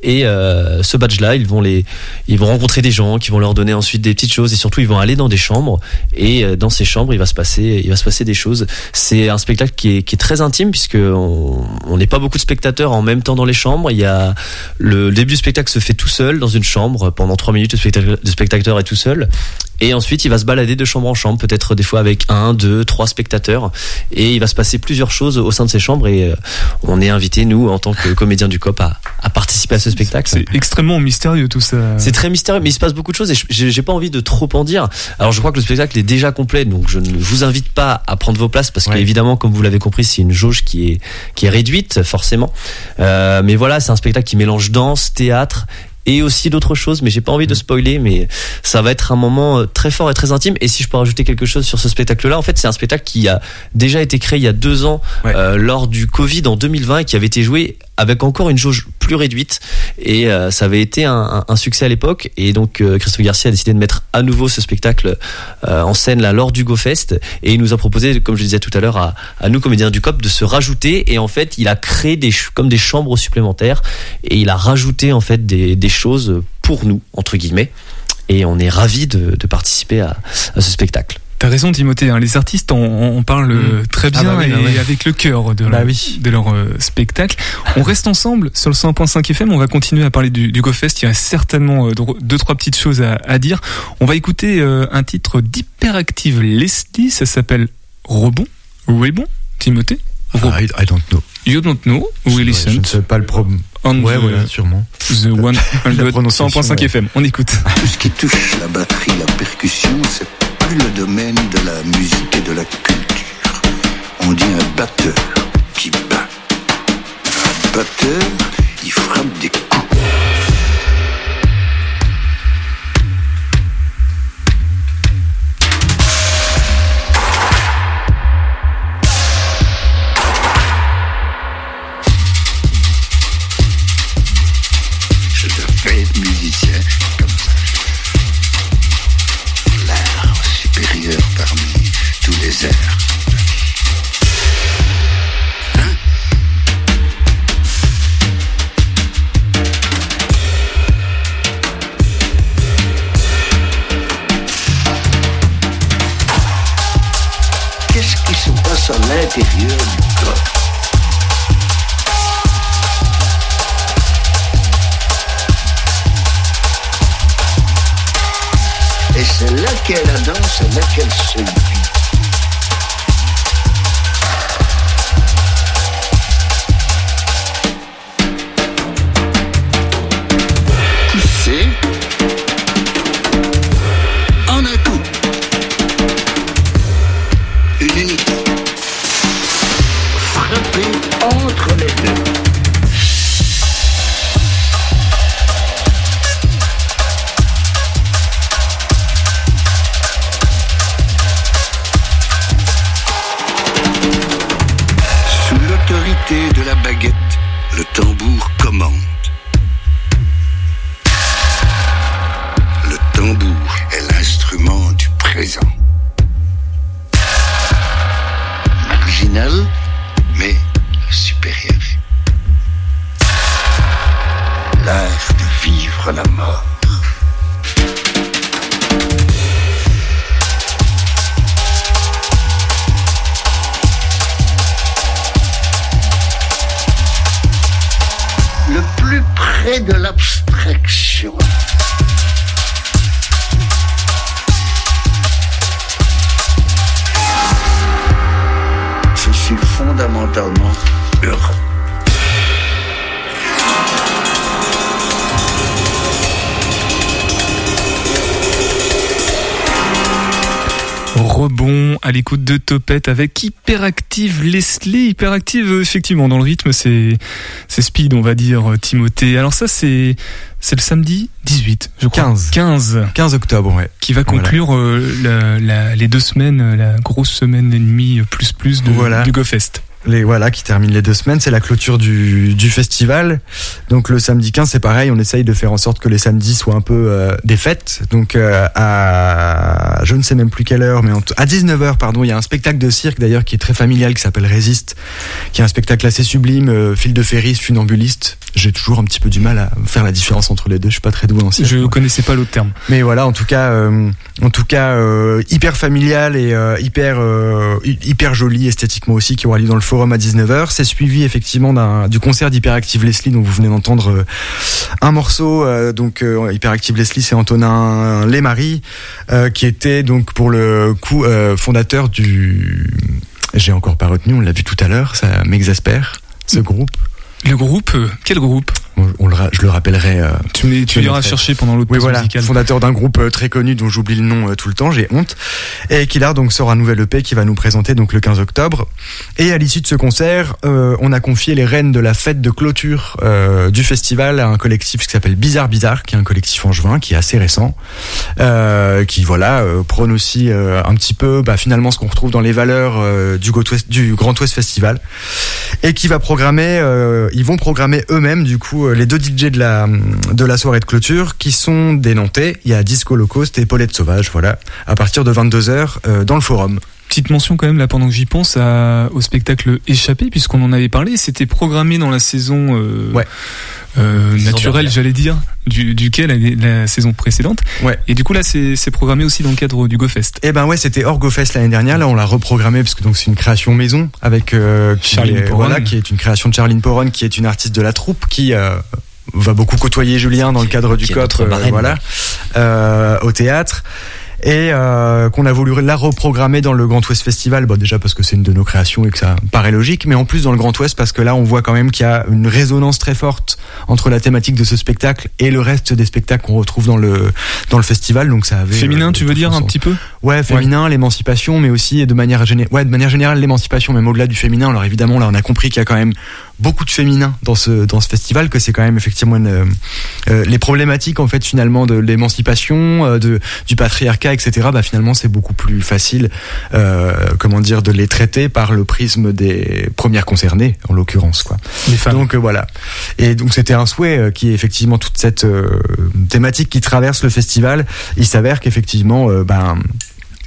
Et euh, ce badge-là, ils vont les, ils vont rencontrer des gens qui vont leur donner ensuite des petites choses, et surtout, ils vont aller dans des chambres. Et euh, dans ces chambres, il va se passer, il va se passer des choses. C'est un spectacle qui est, qui est très intime puisque on n'est pas beaucoup de spectateurs en même temps dans les chambres. Il y a le début du spectacle se fait tout seul dans une chambre pendant trois minutes. Le spectateur est tout seul. Et ensuite, il va se balader de chambre en chambre, peut-être des fois avec un, deux, trois spectateurs. Et il va se passer plusieurs choses au sein de ces chambres. Et euh, on est invité, nous, en tant que comédien du COP, à, à participer à ce spectacle. C'est extrêmement mystérieux tout ça. C'est très mystérieux, mais il se passe beaucoup de choses et j'ai j'ai pas envie de trop en dire. Alors je crois que le spectacle est déjà complet, donc je ne vous invite pas à prendre vos places parce Ouais. qu'évidemment, comme vous l'avez compris, c'est une jauge qui est qui est réduite forcément. Euh, mais voilà, c'est un spectacle qui mélange danse, théâtre et aussi d'autres choses, mais j'ai pas envie de spoiler, mais ça va être un moment euh, très fort et très intime. Et si je peux rajouter quelque chose sur ce spectacle-là, en fait, c'est un spectacle qui a déjà été créé il y a deux ans Ouais. euh, lors du Covid en 2020 et qui avait été joué avec encore une jauge plus réduite. Et euh, ça avait été un, un- succès à l'époque. Et donc euh, Christophe Garcia a décidé de mettre à nouveau ce spectacle euh, en scène là lors du GoFest. Et il nous a proposé, comme je disais tout à l'heure, à, à nous comédiens du COP de se rajouter. Et en fait, il a créé des comme des chambres supplémentaires et il a rajouté en fait des, des choses pour nous entre guillemets. Et on est ravis de, de participer à, à ce spectacle. T'as raison, Timothée. hein, les artistes en, en parlent euh, très Ah bien bah oui, et bah ouais. avec le cœur de, Bah leur, oui. de leur euh, spectacle. On reste ensemble sur le 100.5 FM. On va continuer à parler du, du GoFest. Il y a certainement euh, deux, trois petites choses à, à dire. On va écouter euh, un titre d'Hyperactive Leslie. Ça s'appelle Rebond. Rebond, Timothée? Ah, I, I don't know. You don't know. We Ouais, listen. Je ne sais pas le problème. on Ouais, the- voilà, sûrement. The 100, prononciation, 100.5 ouais. FM. On écoute. Tout ce qui touche la batterie, la percussion, c'est plus le domaine de la musique et de la culture. On dit un batteur qui bat. Un batteur, il frappe des coups. Du corps Et c'est là qu'est la danse, c'est là qu'elle se vit. Heureux. rebond à l'écoute de Topette avec Hyperactive Leslie. Hyperactive, euh, effectivement, dans le rythme, c'est, c'est speed, on va dire, euh, Timothée. Alors ça, c'est, c'est le samedi 18, je crois. 15. 15. 15 octobre, ouais. Qui va conclure euh, la- la- les deux semaines, la grosse semaine et demie plus plus de, Voilà. du GoFest. Les, voilà, qui termine les deux semaines, c'est la clôture du, du festival. Donc le samedi 15, c'est pareil, on essaye de faire en sorte que les samedis soient un peu euh, des fêtes. Donc euh, à je ne sais même plus quelle heure, mais à 19h, pardon, il y a un spectacle de cirque d'ailleurs qui est très familial, qui s'appelle Résiste, qui est un spectacle assez sublime, euh, fil de ferris, funambuliste. J'ai toujours un petit peu du mal à faire la différence entre les deux, je suis pas très doué en cirque. Je connaissais pas l'autre terme. Mais voilà, en tout cas, euh, en tout cas, euh, hyper familial et euh, hyper euh, hy- hyper joli esthétiquement aussi, qui aura lieu dans le à 19h. C'est suivi effectivement du concert d'Hyperactive Leslie, dont vous venez d'entendre euh, un morceau. euh, donc euh, Hyperactive Leslie, c'est Antonin Lemarie, qui était donc pour le coup fondateur du. J'ai encore pas retenu, on l'a vu tout à l'heure, ça m'exaspère. Ce groupe. Le groupe, quel groupe? On, le Je le rappellerai. euh, Tu, iras mettrai. chercher pendant l'autre Oui, voilà, musicale. fondateur d'un groupe euh, très connu dont j'oublie le nom euh, tout le temps, j'ai honte, et qui là donc sort un nouvel EP qui va nous présenter donc le 15 octobre. Et à l'issue de ce concert, euh, on a confié les rênes de la fête de clôture euh, du festival à un collectif qui s'appelle Bizarre Bizarre, qui est un collectif angevin qui est assez récent, euh, qui voilà prône aussi euh, un petit peu bah, finalement ce qu'on retrouve dans les valeurs euh, du, du Grand Ouest Festival et qui va programmer, euh, ils vont programmer eux-mêmes du coup euh, les deux DJ de la soirée de clôture qui sont des Nantais. Il y a Disco Low Cost et Paulette Sauvage, voilà, à partir de 22 h dans le forum. Petite mention quand même là pendant que j'y pense à- au spectacle Échappé puisqu'on en avait parlé, c'était programmé dans la saison euh, euh, naturelle, j'allais dire, du, duquel la, la saison précédente. Ouais. Et du coup là c'est c'est programmé aussi dans le cadre du GoFest. Eh ben ouais, c'était OrgoFest l'année dernière. Là, on l'a reprogrammé parce que donc c'est une création maison avec euh, qui Charline est, Poron. voilà, qui est une création de Charline Poron, qui est une artiste de la troupe, qui euh, va beaucoup côtoyer Julien dans le cadre du euh, marraine. voilà, euh, au théâtre. Et euh, qu'on a voulu la reprogrammer dans le Grand Ouest Festival, bon déjà parce que c'est une de nos créations et que ça paraît logique, mais en plus dans le Grand Ouest parce que là on voit quand même qu'il y a une résonance très forte entre la thématique de ce spectacle et le reste des spectacles qu'on retrouve dans le dans le festival. Donc ça avait Féminin, euh, tu veux dire un petit peu? Ouais, féminin, l'émancipation, mais aussi de manière générale, ouais, de manière générale l'émancipation, même au-delà du féminin. Alors évidemment, là, on a compris qu'il y a quand même beaucoup de féminin dans ce dans ce festival, que c'est quand même effectivement une, euh, euh, les problématiques en fait finalement de l'émancipation, euh, de du patriarcat, etc. Bah finalement, c'est beaucoup plus facile, euh, comment dire, de les traiter par le prisme des premières concernées, en l'occurrence, quoi. Les femmes. Donc euh, voilà. Et donc c'était un souhait euh, qui est effectivement toute cette euh, thématique qui traverse le festival. Il s'avère qu'effectivement, euh, ben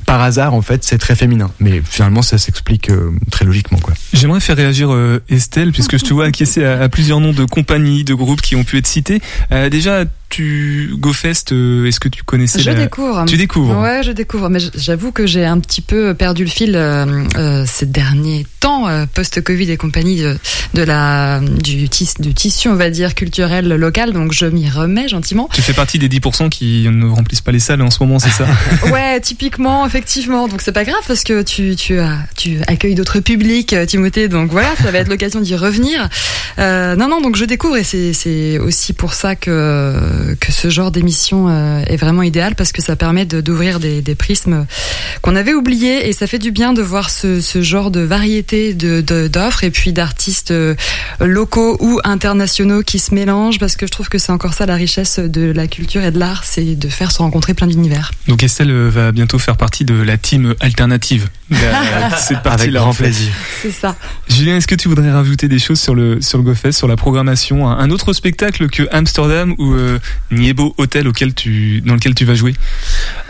par hasard en fait c'est très féminin mais finalement ça s'explique euh, très logiquement quoi J'aimerais faire réagir euh, Estelle, puisque je te vois acquiescer à, à plusieurs noms de compagnies, de groupes qui ont pu être cités. Euh, déjà, tu GoFest, euh, est-ce que tu connaissais Je la- découvre. Tu découvres. Ouais, je découvre. Mais j'avoue que j'ai un petit peu perdu le fil euh, euh, ces derniers temps, post-Covid et compagnie, de, de la, du, tis, du tissu, on va dire, culturel local. Donc je m'y remets gentiment. Tu fais partie des 10% qui ne remplissent pas les salles en ce moment, c'est ça? Ouais, typiquement, effectivement. Donc c'est pas grave parce que tu, tu, as, tu accueilles d'autres publics, Timothée. Donc voilà, ça va être l'occasion d'y revenir. Non, non, donc je découvre et c'est, c'est aussi pour ça que, que ce genre d'émission euh, est vraiment idéal parce que ça permet de, d'ouvrir des, des prismes qu'on avait oubliés et ça fait du bien de voir ce, ce genre de variété de, de- d'offres et puis d'artistes euh, locaux ou internationaux qui se mélangent parce que je trouve que c'est encore ça la richesse de la culture et de l'art, c'est de faire se rencontrer plein d'univers. Donc Estelle euh, va bientôt faire partie de la team alternative. Cette avec partie-là, grand en plaisir C'est ça. Julien, est-ce que tu voudrais rajouter des choses sur le sur le GoFest, sur la programmation, un un autre spectacle que Amsterdam ou euh, Niebo Hotel auquel tu dans lequel tu vas jouer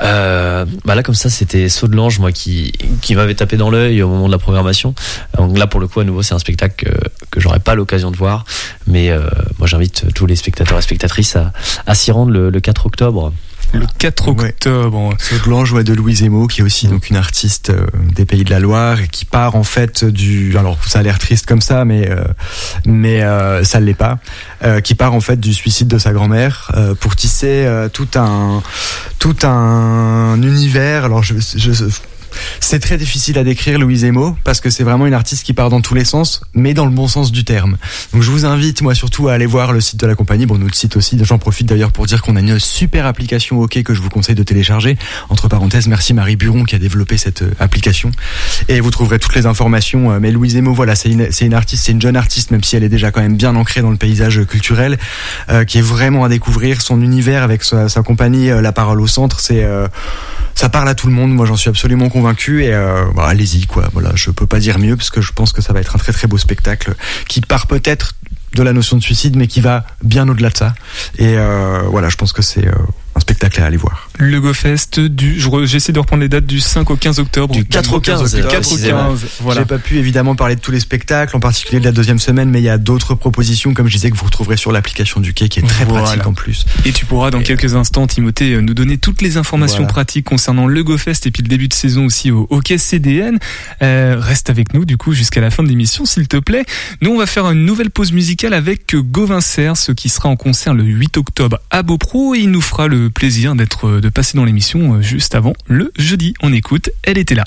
Euh, bah là comme ça c'était Saut de l'Ange moi qui qui m'avait tapé dans l'œil au moment de la programmation. Donc là pour le coup à nouveau c'est un spectacle que, que j'aurais pas l'occasion de voir, mais euh, moi j'invite tous les spectateurs et spectatrices à, à s'y rendre le, le 4 octobre. Le 4 Ouais. octobre. Saut de l'Ange de Louise Emo qui est aussi donc une artiste euh, des Pays de la Loire et qui part en fait du alors ça a l'air triste comme ça mais euh, mais euh, ça l'est pas euh, qui part en fait du suicide de sa grand-mère euh, pour tisser euh, tout un tout un univers alors je, je C'est très difficile à décrire Louise Emo parce que c'est vraiment une artiste qui part dans tous les sens, mais dans le bon sens du terme. Donc je vous invite moi surtout à aller voir le site de la compagnie, bon notre site aussi. J'en profite d'ailleurs pour dire qu'on a une super application OK que je vous conseille de télécharger. Entre parenthèses, merci Marie Buron qui a développé cette euh, application et vous trouverez toutes les informations. Euh, Mais Louise Emo, voilà, c'est une, artiste, c'est une jeune artiste, même si elle est déjà quand même bien ancrée dans le paysage culturel, euh, qui est vraiment à découvrir. Son univers avec sa, compagnie, La Parole au Centre, c'est ça parle à tout le monde. Moi, j'en suis absolument convaincu. Et euh, bah, allez-y, quoi. Voilà, je peux pas dire mieux parce que je pense que ça va être un très très beau spectacle qui part peut-être de la notion de suicide, mais qui va bien au-delà de ça. Et euh, voilà, je pense que c'est euh, un spectacle à aller voir. Le GoFest du, j'essaie de reprendre les dates du 5 au 15 octobre. Du 4 au 15, Du 4 au précisément. 15, voilà. J'ai pas pu évidemment parler de tous les spectacles, en particulier de la deuxième semaine, mais il y a d'autres propositions, comme je disais, que vous retrouverez sur l'application du quai, qui est très Voilà. pratique en plus. Et tu pourras dans quelques instants, Timothée, euh, nous donner toutes les informations Voilà. pratiques concernant le GoFest et puis le début de saison aussi au Hockey CDN. Euh, reste avec nous du coup jusqu'à la fin de l'émission, s'il te plaît. Nous, on va faire une nouvelle pause musicale avec Gauvin Serre, ce qui sera en concert le 8 octobre à Beaupro et il nous fera le plaisir d'être de passer dans l'émission euh, juste avant le jeudi. On écoute, elle était là.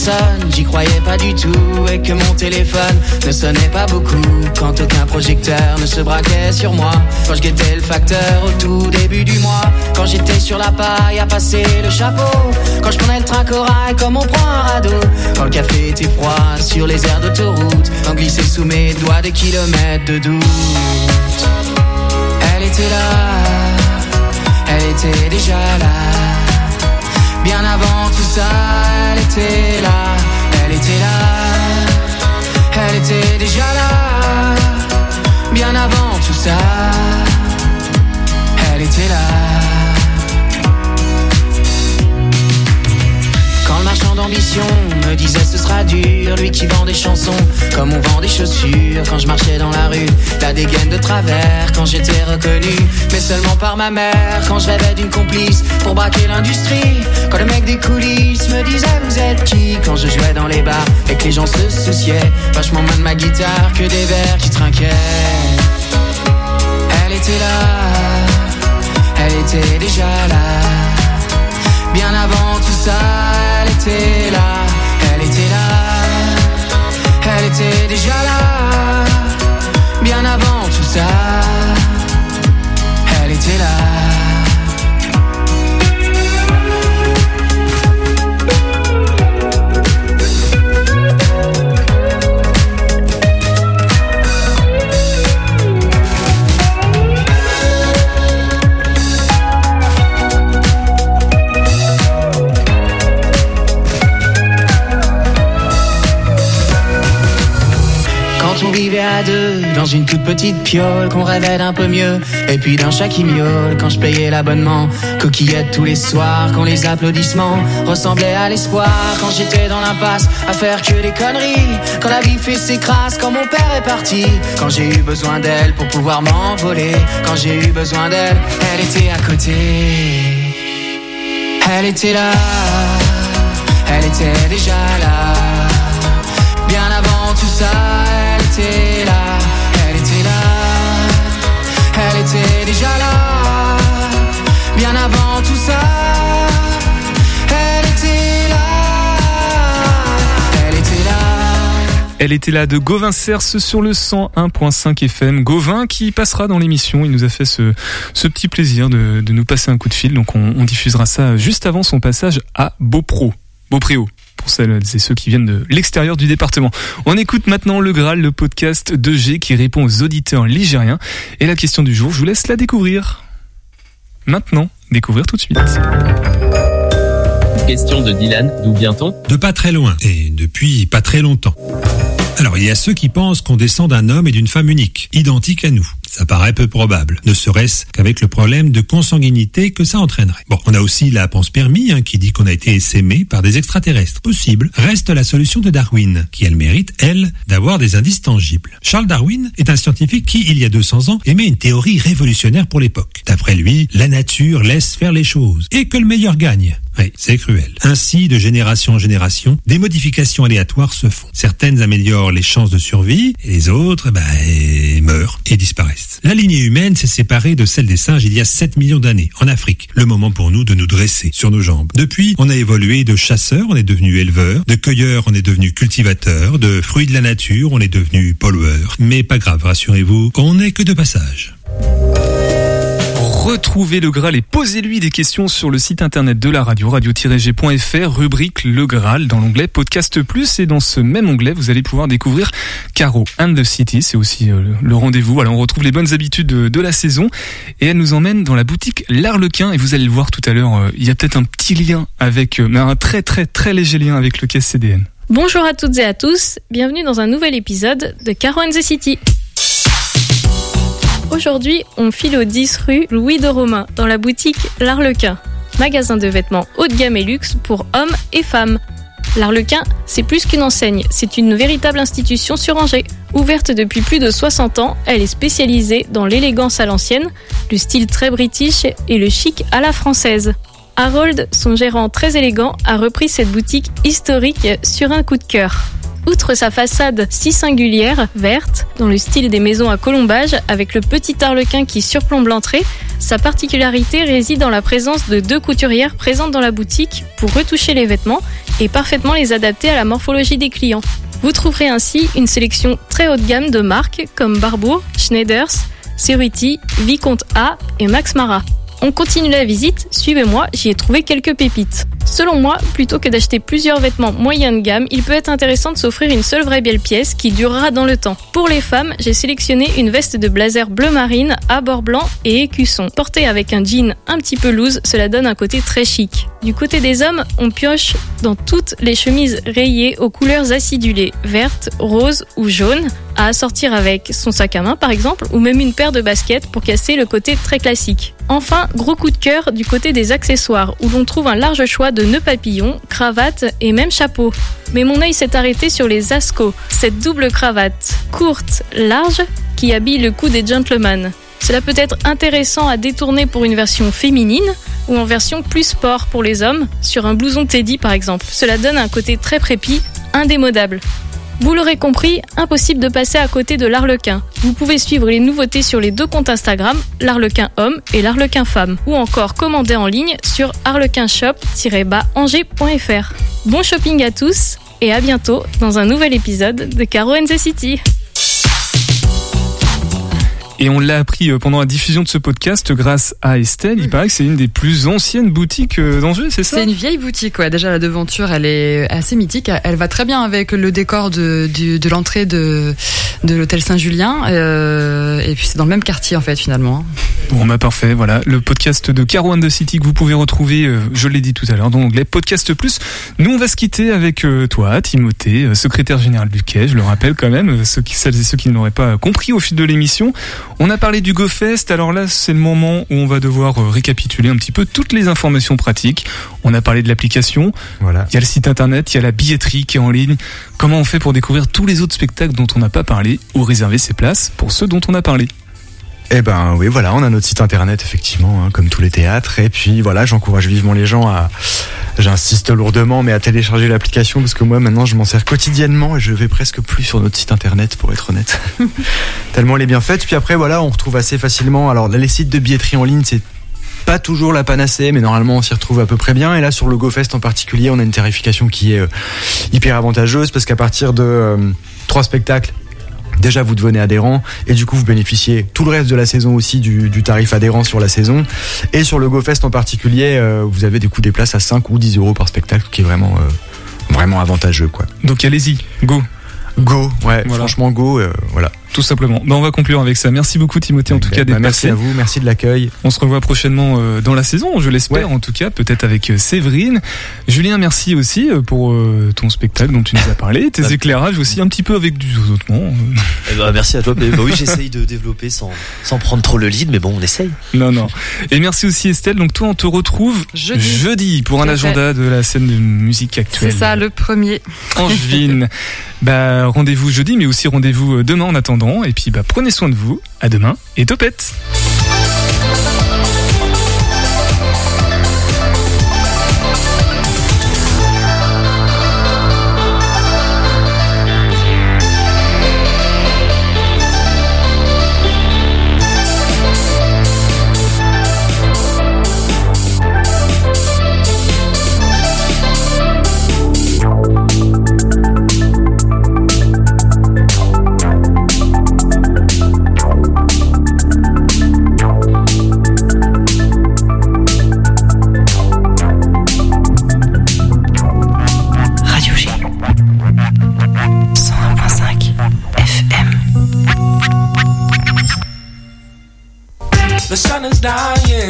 Devant 15 personnes, j'y croyais pas du tout et que mon téléphone ne sonnait pas beaucoup. Quand aucun projecteur ne se braquait sur moi. Quand je guettais le facteur au tout début du mois. Quand j'étais sur la paille à passer le chapeau. Quand je prenais le train corail comme on prend un radeau. Quand le café était froid sur les aires d'autoroute. Quand glissaient sous mes doigts des kilomètres de doute. Elle était là, elle était déjà là. Bien avant elle était là, elle était là, elle était déjà là. Bien avant tout ça, elle était là. D'ambition me disait ce sera dur, lui qui vend des chansons comme on vend des chaussures. Quand je marchais dans la rue, la dégaine de travers, quand j'étais reconnu, mais seulement par ma mère. Quand je rêvais d'une complice pour braquer l'industrie, quand le mec des coulisses me disait vous êtes qui? Quand je jouais dans les bars et que les gens se souciaient vachement moins de ma guitare que des verres qui trinquaient. Elle était là, elle était déjà là. Bien avant tout ça, était là, elle était là, elle était déjà là. Dans une toute petite piole, qu'on rêvait d'un peu mieux, et puis d'un chat qui miaule. Quand je payais l'abonnement, coquillettes tous les soirs, quand les applaudissements ressemblaient à l'espoir. Quand j'étais dans l'impasse à faire que des conneries, quand la vie fait ses crasses, quand mon père est parti. Quand j'ai eu besoin d'elle pour pouvoir m'envoler, quand j'ai eu besoin d'elle, elle était à côté. Elle était là, elle était déjà là. Bien avant tout ça, elle était elle était là, de Gauvin Cerce sur le 101.5 FM. Gauvin qui passera dans l'émission. Il nous a fait ce, petit plaisir de, nous passer un coup de fil. Donc on, on diffusera ça juste avant son passage à Beaupro. Beaupréau. Pour celles et ceux qui viennent de l'extérieur du département. On écoute maintenant le Graal, le podcast de G qui répond aux auditeurs ligériens. Et la question du jour, je vous laisse la découvrir. Maintenant, découvrir tout de suite. Question de Dylan, d'où vient-on? De pas très loin, et depuis pas très longtemps. Alors, il y a ceux qui pensent qu'on descend d'un homme et d'une femme unique, identiques à nous. Ça paraît peu probable, ne serait-ce qu'avec le problème de consanguinité que ça entraînerait. Bon, on a aussi la pense permis hein, qui dit qu'on a été essaimé par des extraterrestres. Possible. Reste la solution de Darwin, qui elle mérite, elle, d'avoir des indices tangibles. Charles Darwin est un scientifique qui, il y a 200 ans, émet une théorie révolutionnaire pour l'époque. D'après lui, la nature laisse faire les choses et que le meilleur gagne. Oui, c'est cruel. Ainsi, de génération en génération, des modifications aléatoires se font. Certaines améliorent les chances de survie, et les autres, eh, meurent et disparaissent. La lignée humaine s'est séparée de celle des singes il y a 7 millions d'années, en Afrique. Le moment pour nous de nous dresser sur nos jambes. Depuis, on a évolué de chasseurs, on est devenu éleveurs, de cueilleurs, on est devenu cultivateurs, de fruits de la nature, on est devenu pollueurs. Mais pas grave, rassurez-vous, on n'est que de passage. Retrouvez le Graal et posez-lui des questions sur le site internet de la radio, radio-g.fr, rubrique Le Graal dans l'onglet Podcast Plus. Et dans ce même onglet, vous allez pouvoir découvrir Caro and the City. C'est aussi euh, le rendez-vous. Voilà, on retrouve les bonnes habitudes de, de la saison. Et elle nous emmène dans la boutique L'Arlequin. Et vous allez le voir tout à l'heure, euh, il y a peut-être un petit lien avec, euh, mais un très très très léger lien avec le caisse CDN. Bonjour à toutes et à tous, bienvenue dans un nouvel épisode de Caro and the City. Aujourd'hui, on file au 10 rue Louis de Romain, dans la boutique L'Arlequin, magasin de vêtements haut de gamme et luxe pour hommes et femmes. L'Arlequin, c'est plus qu'une enseigne, c'est une véritable institution sur Angers. Ouverte depuis plus de 60 ans, elle est spécialisée dans l'élégance à l'ancienne, le style très british et le chic à la française. Harold, son gérant très élégant, a repris cette boutique historique sur un coup de cœur. Outre sa façade si singulière, verte, dans le style des maisons à colombage, avec le petit arlequin qui surplombe l'entrée, sa particularité réside dans la présence de deux couturières présentes dans la boutique pour retoucher les vêtements et parfaitement les adapter à la morphologie des clients. Vous trouverez ainsi une sélection très haut de gamme de marques comme Barbour, Schneiders, Cerruti, Vicomte A et Max Mara. On continue la visite, suivez-moi, j'y ai trouvé quelques pépites. Selon moi, plutôt que d'acheter plusieurs vêtements moyen de gamme, il peut être intéressant de s'offrir une seule vraie belle pièce qui durera dans le temps. Pour les femmes, j'ai sélectionné une veste de blazer bleu marine à bord blanc et écusson. Portée avec un jean un petit peu loose, cela donne un côté très chic. Du côté des hommes, on pioche dans toutes les chemises rayées aux couleurs acidulées, vertes, roses ou jaunes, à assortir avec son sac à main par exemple, ou même une paire de baskets pour casser le côté très classique. Enfin, gros coup de cœur du côté des accessoires, où l'on trouve un large choix de nœuds papillons, cravates et même chapeaux. Mais mon œil s'est arrêté sur les ascos, cette double cravate, courte, large, qui habille le cou des gentlemen. Cela peut être intéressant à détourner pour une version féminine ou en version plus sport pour les hommes, sur un blouson Teddy par exemple. Cela donne un côté très prépi, indémodable. Vous l'aurez compris, impossible de passer à côté de l'Arlequin. Vous pouvez suivre les nouveautés sur les deux comptes Instagram, l'Arlequin homme et l'Arlequin femme, ou encore commander en ligne sur arlequinshop-angers.fr. Bon shopping à tous et à bientôt dans un nouvel épisode de Caro and the City. Et on l'a appris euh, pendant la diffusion de ce podcast grâce à Estelle. Il paraît que c'est une des plus anciennes boutiques euh, d'Angers, c'est ça? C'est une vieille boutique, ouais. Déjà, la devanture, elle est assez mythique. Elle va très bien avec le décor de, du- de l'entrée de, de l'hôtel Saint-Julien. Euh, et puis, c'est dans le même quartier, en fait, finalement. Bon, bah parfait, voilà. Le podcast de Caro and the City que vous pouvez retrouver, euh, je l'ai dit tout à l'heure, dans l'onglet Podcast Plus. Nous, on va se quitter avec euh, toi, Timothée, secrétaire général du Quai, je le rappelle quand même, ceux qui, celles et ceux qui ne l'auraient pas compris au fil de l'émission. On a parlé du GoFest, alors là, c'est le moment où on va devoir euh, récapituler un petit peu toutes les informations pratiques. On a parlé de l'application, Voilà. il y a le site internet, il y a la billetterie qui est en ligne. Comment on fait pour découvrir tous les autres spectacles dont on n'a pas parlé ou réserver ses places pour ceux dont on a parlé? Eh ben oui, voilà, on a notre site internet effectivement, hein, comme tous les théâtres. Et puis voilà, j'encourage vivement les gens à, j'insiste lourdement, mais à télécharger l'application parce que moi maintenant je m'en sers quotidiennement et je vais presque plus sur notre site internet pour être honnête. Tellement elle est bien faite. Puis après voilà, on retrouve assez facilement. Alors les sites de billetterie en ligne, c'est pas toujours la panacée, mais normalement on s'y retrouve à peu près bien. Et là sur le GoFest en particulier, on a une tarification qui est euh, hyper avantageuse parce qu'à partir de euh, trois spectacles Déjà, vous devenez adhérent et du coup, vous bénéficiez tout le reste de la saison aussi du, du tarif adhérent sur la saison. Et sur le GoFest en particulier, euh, vous avez des coûts des places à 5 ou 10 euros par spectacle, qui est vraiment, euh, vraiment avantageux. Quoi. Donc allez-y, go Go, ouais, Voilà. franchement, go, euh, voilà. Tout simplement. Ben, on va conclure avec ça. Merci beaucoup Timothée en tout cas d'être merci passé. à vous, merci de l'accueil. On se revoit prochainement euh, dans la saison, je l'espère en tout cas, peut-être avec euh, Séverine. Julien, merci aussi euh, pour euh, ton spectacle dont tu nous as parlé, tes éclairages aussi un petit peu avec du zozotement. Eh ben, merci à toi. Mais, bah oui, j'essaye de développer sans, sans prendre trop le lead, mais bon, on essaye. Non, non. Et merci aussi Estelle. Donc toi, on te retrouve Jeudi. pour un fait. agenda de la scène de musique actuelle. C'est ça, le premier. Angevine. bah, rendez-vous jeudi, mais aussi rendez-vous demain en Et puis, bah, prenez soin de vous. À demain et topette.